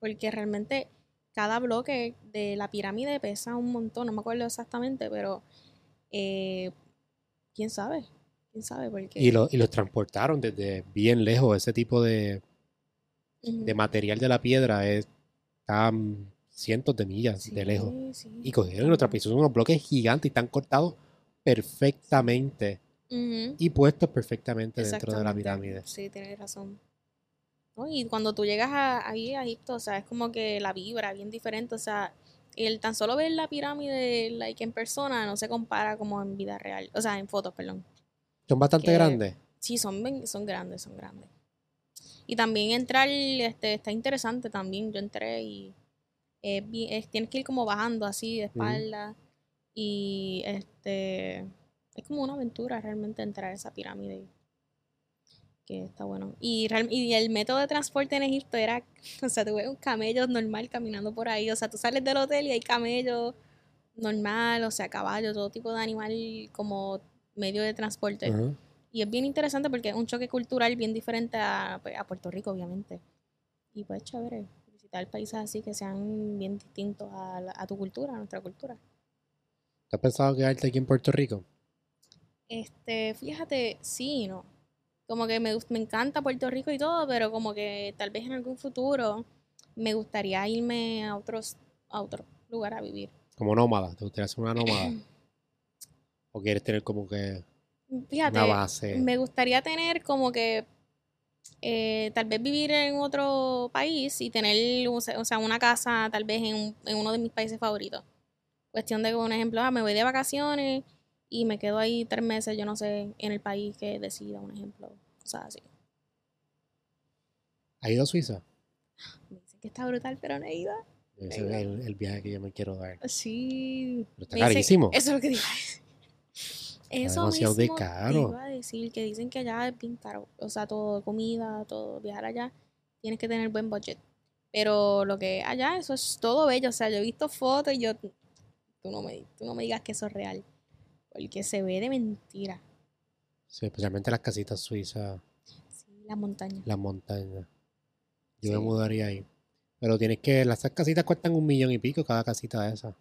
porque realmente cada bloque de la pirámide pesa un montón. No me acuerdo exactamente, pero eh, quién sabe, quién sabe porque Y, lo- y los transportaron desde bien lejos. Ese tipo de, de material de la piedra es estaban cientos de millas Sí, de lejos. sí. Y cogieron y lo También. pusieron unos bloques gigantes y están cortados perfectamente Y puestos perfectamente dentro de la pirámide. Sí, tienes razón. ¿No? Y cuando tú llegas a, ahí a Egipto, o sea, es como que la vibra bien diferente, o sea, el tan solo ver la pirámide like, en persona no se compara como en vida real, o sea, en fotos, perdón. Son bastante Que- grandes. Sí, son, son grandes, son grandes. Y también entrar, este, está interesante también, yo entré y es- tienes que ir como bajando así de espalda y este, es como una aventura realmente entrar a esa pirámide. Que está bueno. Y, real- y el método de transporte en Egipto era, o sea, tú ves un camello normal caminando por ahí, o sea, tú sales del hotel y hay camello normal, o sea, caballo, todo tipo de animal como medio de transporte. Y es bien interesante porque es un choque cultural bien diferente a, pues, a Puerto Rico, obviamente. Y pues chévere visitar países así que sean bien distintos a, la- a tu cultura, a nuestra cultura. ¿Tú has pensado quedarte aquí en Puerto Rico? Este, fíjate, sí, y no. Como que me, me encanta Puerto Rico y todo, pero como que tal vez en algún futuro me gustaría irme a otros, a otro lugar a vivir. Como nómada. ¿Te gustaría ser una nómada? ¿O quieres tener como que Fíjate, una base? me gustaría tener como que eh, tal vez vivir en otro país y tener o sea, una casa tal vez en, en uno de mis países favoritos. Cuestión de un ejemplo, ah, me voy de vacaciones y me quedo ahí tres meses, yo no sé, en el país que decida, un ejemplo, cosas así. ¿Has ido a Suiza? Me dicen que está brutal, pero no he ido. Ese es el, el viaje que yo me quiero dar. Sí. Pero está dicen- carísimo. Eso es lo que digo. Eso demasiado de mismo te caro. iba a decir, que dicen que allá es bien caro. O sea, todo, comida, todo, viajar allá, tienes que tener buen budget. Pero lo que allá, eso es todo bello. O sea, yo he visto fotos y yo, tú no me, tú no me digas que eso es real. Porque se ve de mentira. Sí, especialmente las casitas suizas, Sí, las montañas. las montañas. Yo Sí. me mudaría ahí. Pero tienes que, las casitas cuestan un millón y pico cada casita de esas.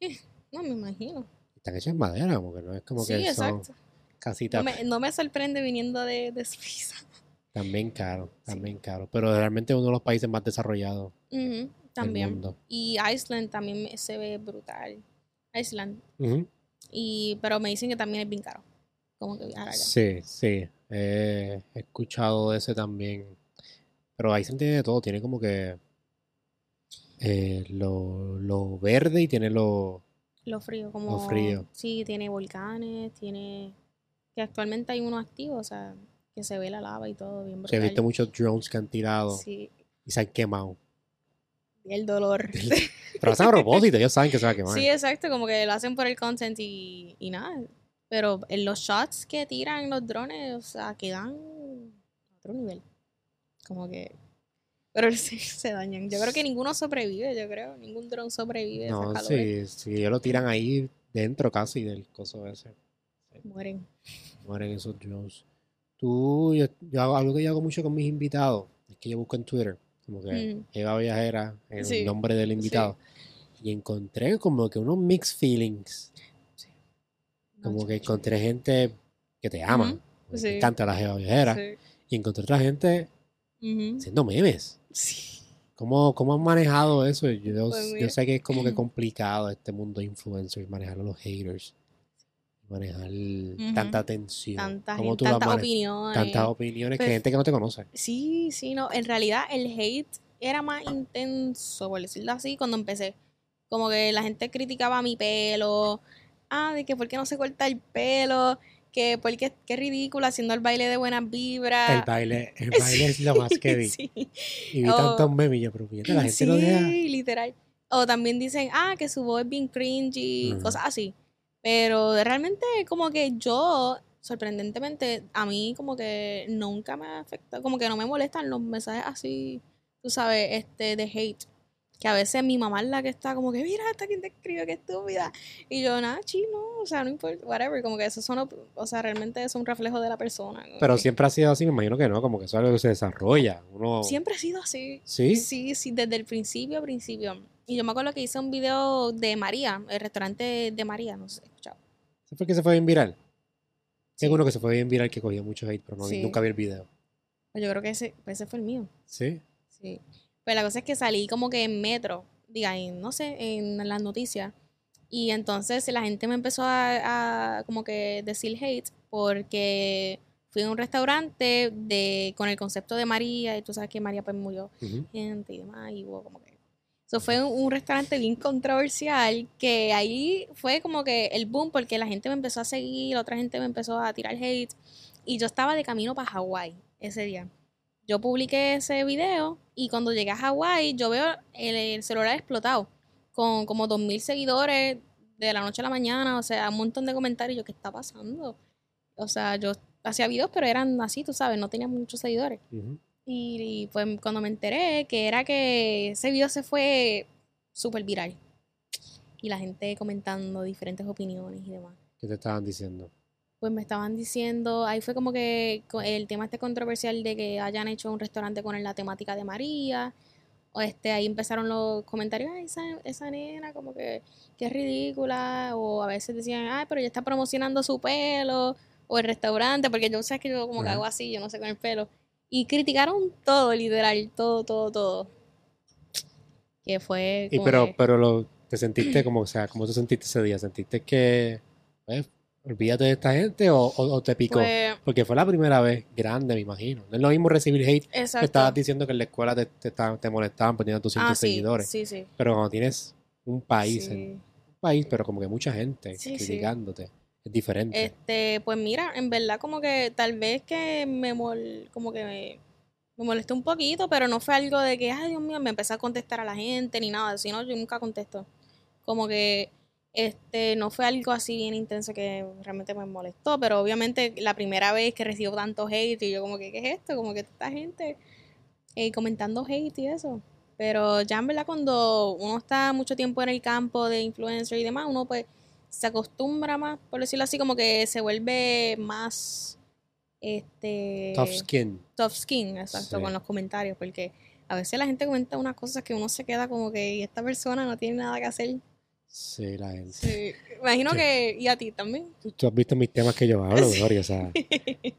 No me imagino. Están hechas en madera, como que no es como Sí, que son exacto. casitas No me, no me sorprende viniendo de, de Suiza. también caro, Sí. también caro. Pero realmente uno de los países más desarrollados también. mundo. Y Iceland también se ve brutal. Iceland. Ujú. Y, pero me dicen que también es bien caro. Como que viajar allá. Sí, sí. eh, he escuchado ese también. Pero ahí se entiende de todo. Tiene como que eh, lo, lo verde y tiene lo... Lo frío, como. frío. Sí, tiene volcanes, tiene. Que actualmente hay uno activo, o sea, que se ve la lava y todo bien Se brutal. he visto muchos drones que han tirado Sí, y se han quemado. y el dolor. Pero hacen a propósito, ellos saben que se va a quemar. sí, exacto, como que lo hacen por el content y, y nada. Pero en los shots que tiran los drones, o sea, quedan a otro nivel. Como que. Pero sí, se dañan. Yo creo que ninguno sobrevive, yo creo. Ningún drone sobrevive a No, calores. sí, sí, ellos lo tiran ahí dentro casi del coso ese. Mueren. Mueren esos drones. Tú, yo, yo hago algo que yo hago mucho con mis invitados, es que yo busco en Twitter, como que Mm. Eva Viajera, el Sí, nombre del invitado, y encontré como que unos mixed feelings, como No, que encontré gente que te ama, sí. encanta la Eva Viajera, y encontré otra gente haciendo memes. Sí. ¿Cómo, cómo han manejado eso? Yo, Pues yo sé que es como que complicado este mundo de influencers, manejar a los haters, manejar tanta atención. Tanta ¿Cómo gente, tú lo has tantas opiniones. tantas opiniones que Pues- gente que no te conoce. Sí, sí, no. En realidad el hate era más intenso, por decirlo así, cuando empecé. Como que la gente criticaba mi pelo. Ah, de que por qué no se corta el pelo. Que por qué, qué ridículo haciendo el baile de buenas vibras. El baile, el baile es lo más que vi. Sí, Y vi Oh. tantos memes, y yo, pero la gente sí, lo deja. literal. O también dicen, ah, que su voz es bien cringy, cosas así. Pero realmente como que yo, sorprendentemente, a mí como que nunca me afecta, como que no me molestan los mensajes así, tú sabes, este, de hate. Que a veces mi mamá es la que está como que, mira, esta quien te escribe, qué estúpida. Y yo, nada, chino, o sea, no importa, whatever, como que eso son, o sea, realmente es un reflejo de la persona. Pero siempre ha sido así, me imagino que no, como que eso es algo que se desarrolla. Uno, Siempre ha sido así. ¿Sí? Sí, sí, desde el principio a principio. Y yo me acuerdo que hice un video de María, el restaurante de María, no sé escuchado. ¿Ese fue que se fue bien viral? Sí. Uno que se fue bien viral que cogió mucho hate, pero no, Sí. nunca vi el video. Pues Yo creo que ese, ese fue el mío. ¿Sí? Sí. Pues la cosa es que salí como que en metro, diga, en, no sé, en las noticias. Y entonces la gente me empezó a, a como que decir hate porque fui a un restaurante de, con el concepto de María, y tú sabes que María pues murió gente y demás, y hubo como que... Eso fue un, restaurante bien controversial, que ahí fue como que el boom, porque la gente me empezó a seguir, otra gente me empezó a tirar hate, y yo estaba de camino para Hawái ese día. Yo publiqué ese video, y cuando llegué a Hawái, yo veo el, el celular explotado, con como 2.000 seguidores de la noche a la mañana, o sea, un montón de comentarios, yo, ¿qué está pasando? O sea, yo hacía videos, pero eran así, tú sabes, no tenía muchos seguidores. Ujú. Y, y, pues cuando me enteré que era que ese video se fue súper viral. Y la gente comentando diferentes opiniones y demás. ¿Qué te estaban diciendo? Pues me estaban diciendo, ahí fue como que el tema este controversial de que hayan hecho un restaurante con la temática de María. O este, ahí empezaron los comentarios, ay, esa, esa nena como que, que es ridícula. O a veces decían, ay, pero ella está promocionando su pelo. O el restaurante, porque yo sé que yo como que hago así, yo no sé con el pelo. Y criticaron todo, literal, todo, todo, todo. Que fue Y pero, que- pero lo, te sentiste como, o sea, ¿cómo te sentiste ese día? ¿Sentiste que, pues, olvídate de esta gente o, o- o te picó? Porque fue la primera vez grande, me imagino. No es lo mismo recibir hate que exacto. estabas diciendo que en la escuela te, te, te molestaban poniendo 200 Ah, sí, seguidores. sí, sí. Pero cuando tienes un país, en- un país, pero como que mucha gente criticándote, diferente. Este, pues mira, en verdad como que tal vez que me mol, como que me, me molestó un poquito, pero no fue algo de que, ay Dios mío, me empecé a contestar a la gente ni nada, sino yo nunca contesto. Como que este no fue algo así bien intenso que realmente me molestó, pero obviamente la primera vez que recibo tanto hate y yo como que, ¿qué es esto? Como que esta gente eh, comentando hate y eso. Pero ya en verdad cuando uno está mucho tiempo en el campo de influencer y demás, uno pues se acostumbra más, por decirlo así, como que se vuelve más este Tough skin. tough skin, exacto, Sí. con los comentarios, porque a veces la gente comenta unas cosas que uno se queda como que "Y esta persona no tiene nada que hacer. Sí, la gente. Sí. Imagino que, y a ti también. Tú, has visto mis temas que yo hablo, Sí. Gloria. O sea,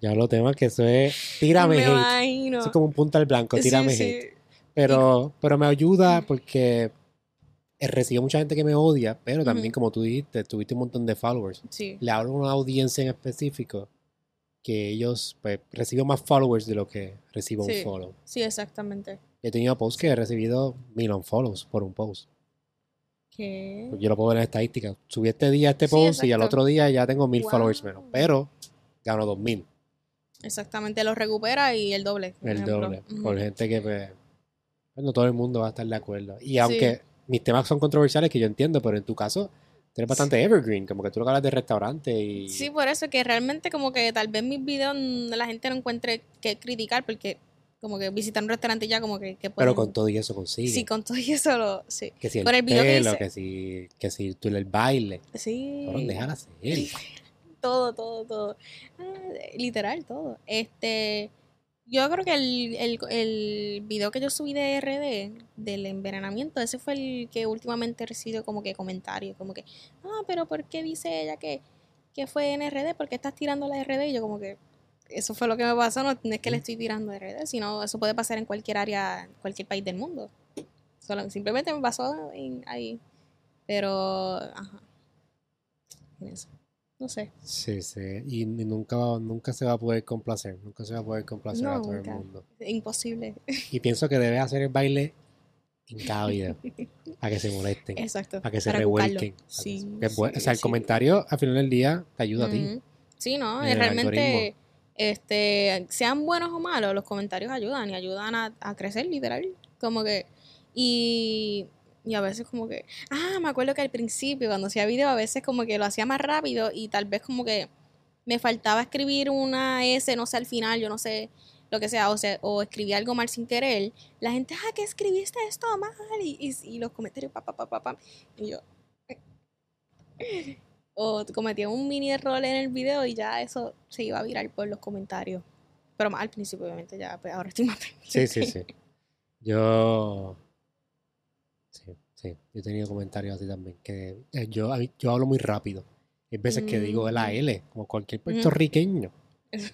yo hablo temas que eso es tírame Me hate. imagino. Eso es como un punto al blanco, tírame hate. Pero, pero me ayuda porque recibo mucha gente que me odia, pero también, como tú dijiste, tuviste un montón de followers. Sí. Le hablo a una audiencia en específico que ellos, pues, recibo más followers de lo que recibo un follow. Sí, exactamente. He tenido posts que he recibido mil follows por un post. ¿Qué? Yo lo puedo ver en estadísticas. Subí este día este Sí, post y al otro día ya tengo mil Wow. followers menos. Pero gano dos mil. Exactamente, lo recupera y el doble. El ejemplo. doble. Por gente que pues, no todo el mundo va a estar de acuerdo. Y aunque mis temas son controversiales que yo entiendo, pero en tu caso, eres bastante evergreen, como que tú lo que hablas de restaurante y Sí, por eso que realmente como que tal vez mis videos la gente no encuentre que criticar porque como que visitar un restaurante ya como que, que pero pueden- con todo y eso consigue. Sí, con todo y eso lo... Sí. que si el, por el video que pelo, hice. que si, que si tú el baile. Sí. Déjala hacer. Todo, todo, todo. Ah, literal, todo. Este... Yo creo que el, el, el video que yo subí de RD, del envenenamiento, ese fue el que últimamente recibido como que comentarios, como que, ah, pero ¿por qué dice ella que, que fue en RD? ¿Por qué estás tirando la RD? Y yo como que, eso fue lo que me pasó, no, es que le estoy tirando RD, sino eso puede pasar en cualquier área, cualquier país del mundo. Solo, simplemente me pasó en- ahí. Pero, ajá. En eso. No sé. Sí, sí. Y, nunca, va- nunca se va a poder complacer. Nunca se va a poder complacer a todo el mundo. Imposible. Y pienso que debes hacer el baile en cada video. Para que se molesten. Exacto. para que se para revuelquen. para Sí. que es o sea, el sí. comentario al final del día te ayuda a ti. Sí, no, el realmente, algoritmo. este, sean buenos o malos, los comentarios ayudan y ayudan a, a crecer, literal. Como que, y, y a veces como que, ah, me acuerdo que al principio, cuando hacía video, a veces como que lo hacía más rápido y tal vez como que me faltaba escribir una S, no sé, al final, yo no sé, lo que sea, o sea, o escribí algo mal sin querer, la gente, ah, que escribiste esto mal, y, y, y los comentarios, pa, pa, pa, pa, pa, y yo, o cometía un mini error en el video y ya eso se iba a virar por los comentarios. Pero más al principio, obviamente, ya pues, ahora estoy más Sí, sí, sí. Yo. Sí, sí. Yo he tenido comentarios así también. Que eh, yo, yo hablo muy rápido. Hay veces que digo la Mm. L, como cualquier puertorriqueño.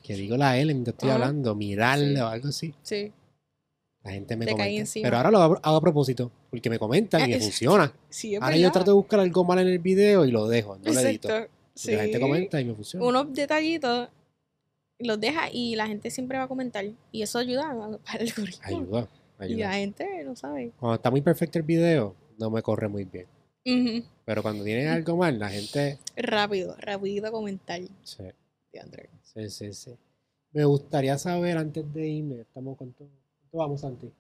Que digo la L mientras estoy hablando, mirarle Sí. o algo así. Sí. La gente me Te comenta. Pero ahora lo hago hago a propósito, porque me comentan y me Es- funciona. Sí, Ahora yo trato de buscar algo mal en el video y lo dejo, no lo edito. Porque La gente Sí. comenta y me funciona. Unos detallitos los deja y la gente siempre va a comentar. Y eso ayuda para el algoritmo. Ayuda, Y la gente lo sabe. Cuando está muy perfecto el video, no me corre muy bien. Pero cuando tiene algo mal, la gente... Rápido, rapidito a comentar. Sí, Diandre. sí, sí, sí. Me gustaría saber antes de irme, estamos con todo. ¿Cuánto vamos, Santi?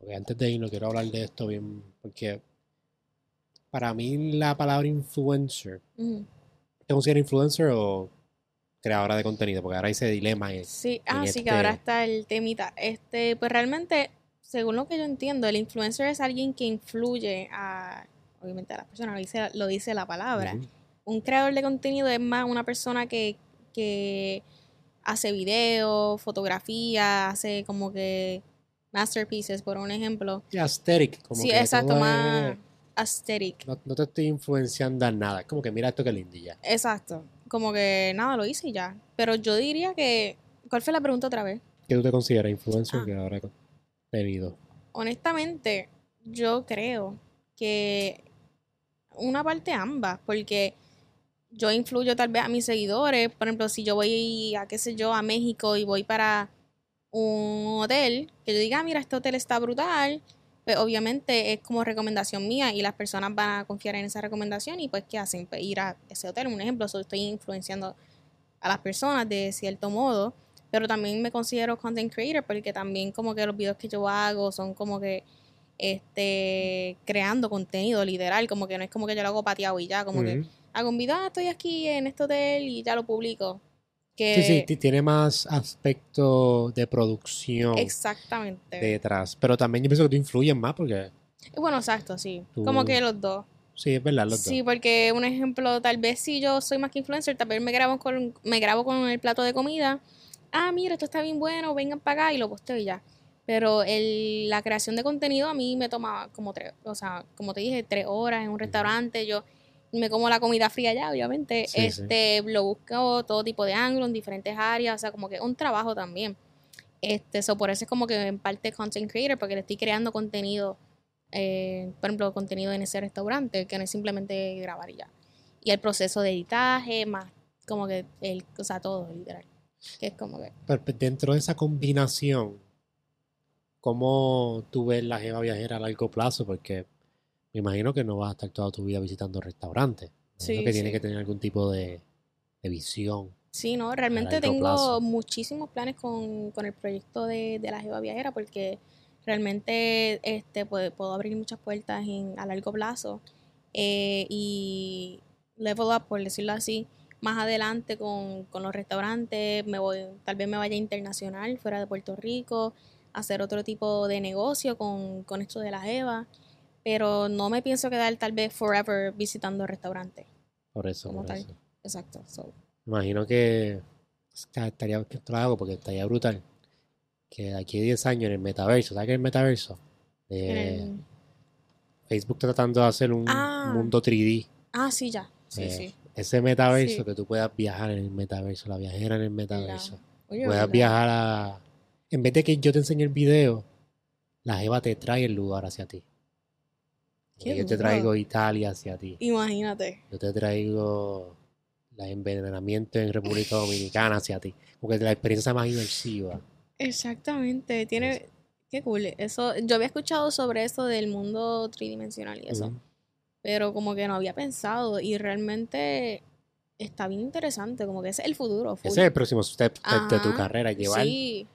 Ok, antes de irnos quiero hablar de esto bien, porque para mí la palabra influencer, Ujú. ¿te consideras influencer o creadora de contenido? Porque ahora hay ese dilema es, Sí, en ah, sí, que este- ahora está el temita. Este, pues realmente, según lo que yo entiendo, el influencer es alguien que influye a, obviamente a las personas, lo dice, lo dice la palabra. Un creador de contenido es más una persona que, que hace videos, fotografía, hace como que masterpieces, por un ejemplo. Y aesthetic, como sí, que exacto, más es- aesthetic. no, no te estoy influenciando en nada, es como que mira esto que lindo ya. Exacto. Como que nada, lo hice y ya. Pero yo diría que. ¿Cuál fue la pregunta otra vez? ¿Qué tú te consideras influencer Ah. creadora de contenido? honestamente, yo creo que una parte ambas, porque yo influyo tal vez a mis seguidores. Por ejemplo, si yo voy a, qué sé yo, a México y voy para un hotel, que yo diga, "Ah, mira, este hotel está brutal, pues obviamente es como recomendación mía y las personas van a confiar en esa recomendación y pues, ¿qué hacen? Pues ir a ese hotel. Un ejemplo, so, estoy influenciando a las personas de cierto modo, pero también me considero content creator porque también como que los videos que yo hago son como que este creando contenido literal, como que no es como que yo lo hago pateado y ya, como que hago un video, "Ah, estoy aquí en este hotel y ya lo publico. Que Sí, sí, ti- tiene más aspecto de producción exactamente. detrás. Pero también yo pienso que tú influyes más porque, Bueno, exacto, sí. Tú- Como que los dos. sí, es verdad, los Sí, dos. porque un ejemplo, tal vez si yo soy más que influencer, tal vez me grabo con, me grabo con el plato de comida. Ah, mira, esto está bien bueno, vengan para acá y lo posteo y ya. Pero el, la creación de contenido a mí me toma como tres, o sea, como te dije, tres horas en un restaurante. Yo me como la comida fría ya, obviamente. Sí, sí. este, lo busco todo tipo de ángulos en diferentes áreas, o sea, como que es un trabajo también. Este, so por eso es como que en parte content creator, porque le estoy creando contenido, eh, por ejemplo, contenido en ese restaurante, que no es simplemente grabar y ya. Y el proceso de editaje, más como que el, o sea, todo, literal. Que es como que. Pero pues, dentro de esa combinación, ¿cómo tú ves la jeva viajera a largo plazo? Porque me imagino que no vas a estar toda tu vida visitando restaurantes. Sí, que tiene sí. que tener algún tipo de, de visión. Sí, no, realmente tengo plazo. muchísimos planes con, con el proyecto de, de la Jeva Viajera porque realmente este, puedo, puedo abrir muchas puertas en, a largo plazo eh, y level up, por decirlo así, más adelante con, con los restaurantes, me voy, tal vez me vaya internacional, fuera de Puerto Rico, hacer otro tipo de negocio con, con esto de la Jeva, pero no me pienso quedar tal vez forever visitando restaurantes. Por eso, Como por tal. eso. Exacto. so. Imagino que estaría, que esto lo hago porque estaría brutal. Que de aquí a 10 años en el metaverso, ¿sabes qué es el metaverso? Eh, el- Facebook está tratando de hacer un Ah. mundo 3D. Ah, sí, ya. Sí, Eh, sí. Ese metaverso, Sí. que tú puedas viajar en el metaverso, la viajera en el metaverso. Oye, Puedas ¿verdad? viajar a... En vez de que yo te enseñe el video, la jeva te trae el lugar hacia ti. Qué yo te traigo Italia hacia ti. Imagínate. Yo te traigo el envenenamiento en República Dominicana hacia ti. Porque la experiencia más inmersiva. Exactamente. Tiene. Qué cool. Eso, yo había escuchado sobre eso del mundo tridimensional y eso, pero como que no había pensado y realmente está bien interesante, como que ese es el futuro. full. Ese es el próximo step de, de tu carrera, llevar Sí,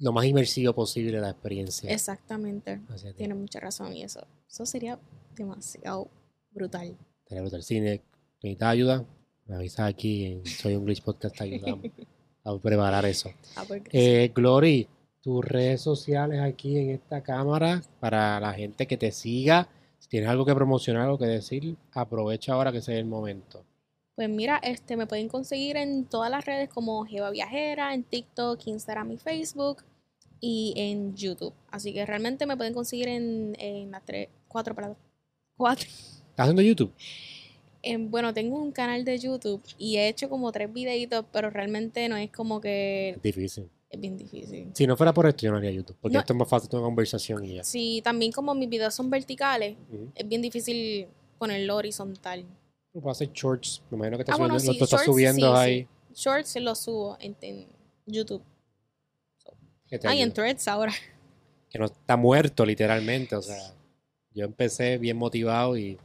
lo más inmersivo posible la experiencia exactamente. Tiene mucha razón y eso. Eso sería demasiado brutal. Estaría brutal. Si ne- necesitas ayuda, me avisas aquí en Soy un Glitch Podcast, te ayudamos a preparar eso. Ah, porque Eh, Glory, tus redes sociales aquí en esta cámara para la gente que te siga. Si tienes algo que promocionar, algo que decir, aprovecha ahora que es el momento. Pues mira, este me pueden conseguir en todas las redes como Jeva Viajera, en TikTok, Instagram y Facebook y en YouTube. Así que realmente me pueden conseguir en, en las tres, cuatro para cuatro. ¿Estás haciendo YouTube? En- bueno, tengo un canal de YouTube y he hecho como tres videitos, pero realmente no es como que Es difícil. es bien difícil. Si no fuera por esto, yo no haría YouTube. Porque No. esto es más fácil una conversación y ya. Sí, también como mis videos son verticales, es bien difícil ponerlo horizontal. Tú puedes hacer shorts. Me imagino que estás Ah, bueno, subiendo, sí, lo estás shorts, subiendo sí, ahí. Shorts se los subo en, en YouTube. Que te Ah, y en. Threads ahora. Que no está muerto, literalmente. O sea, yo empecé bien motivado y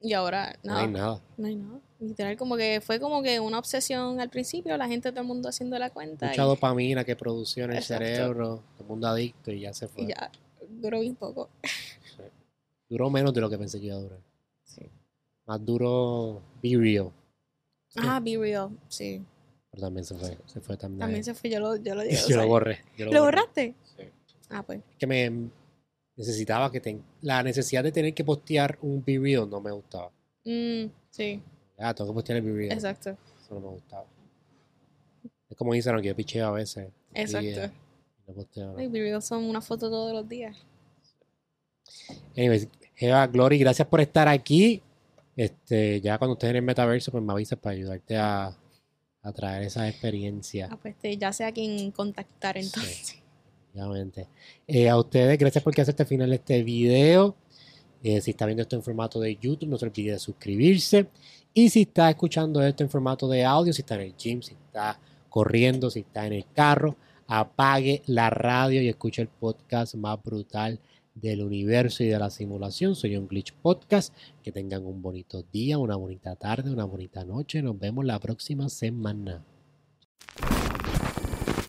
Y ahora, no nada. hay nada. No hay nada. Literal, como que fue como que una obsesión al principio, la gente, todo el mundo haciendo la cuenta. Mucha y- dopamina que produció en el Exacto. cerebro. Todo el mundo adicto y ya se fue. y ya duró bien poco. Duró menos de lo que pensé que iba a durar. Sí. Más duro Be Real. Ah, Be Real, sí. Pero también se fue. Se fue también. También se fue, yo lo, yo lo a yo lo borré. yo ¿Lo borré. borraste? Sí. Ah, pues. que me necesitaba que ten, la necesidad de tener que postear un Real no me gustaba. Mm, sí, Ah, tengo que postear el Real. exacto. Eso no me gustaba. Es como Instagram que yo picheo a veces. y, Exacto. eh, no posteo, Real son una foto todos los días. Anyways, Eva, Glory, gracias por estar aquí. Este, ya cuando estés en el metaverso, pues me avisas para ayudarte a, traer esa experiencia. Ah, pues este, ya sé a quién contactar Sí. entonces. Obviamente. Eh, a ustedes, gracias por quedarse hasta el final de este video. Eh, si está viendo esto en formato de YouTube, no se olvide de suscribirse. Y si está escuchando esto en formato de audio, si está en el gym, si está corriendo, si está en el carro, apague la radio y escuche el podcast más brutal del universo y de la simulación. Soy un Glitch Podcast. Que tengan un bonito día, una bonita tarde, una bonita noche. Nos vemos la próxima semana.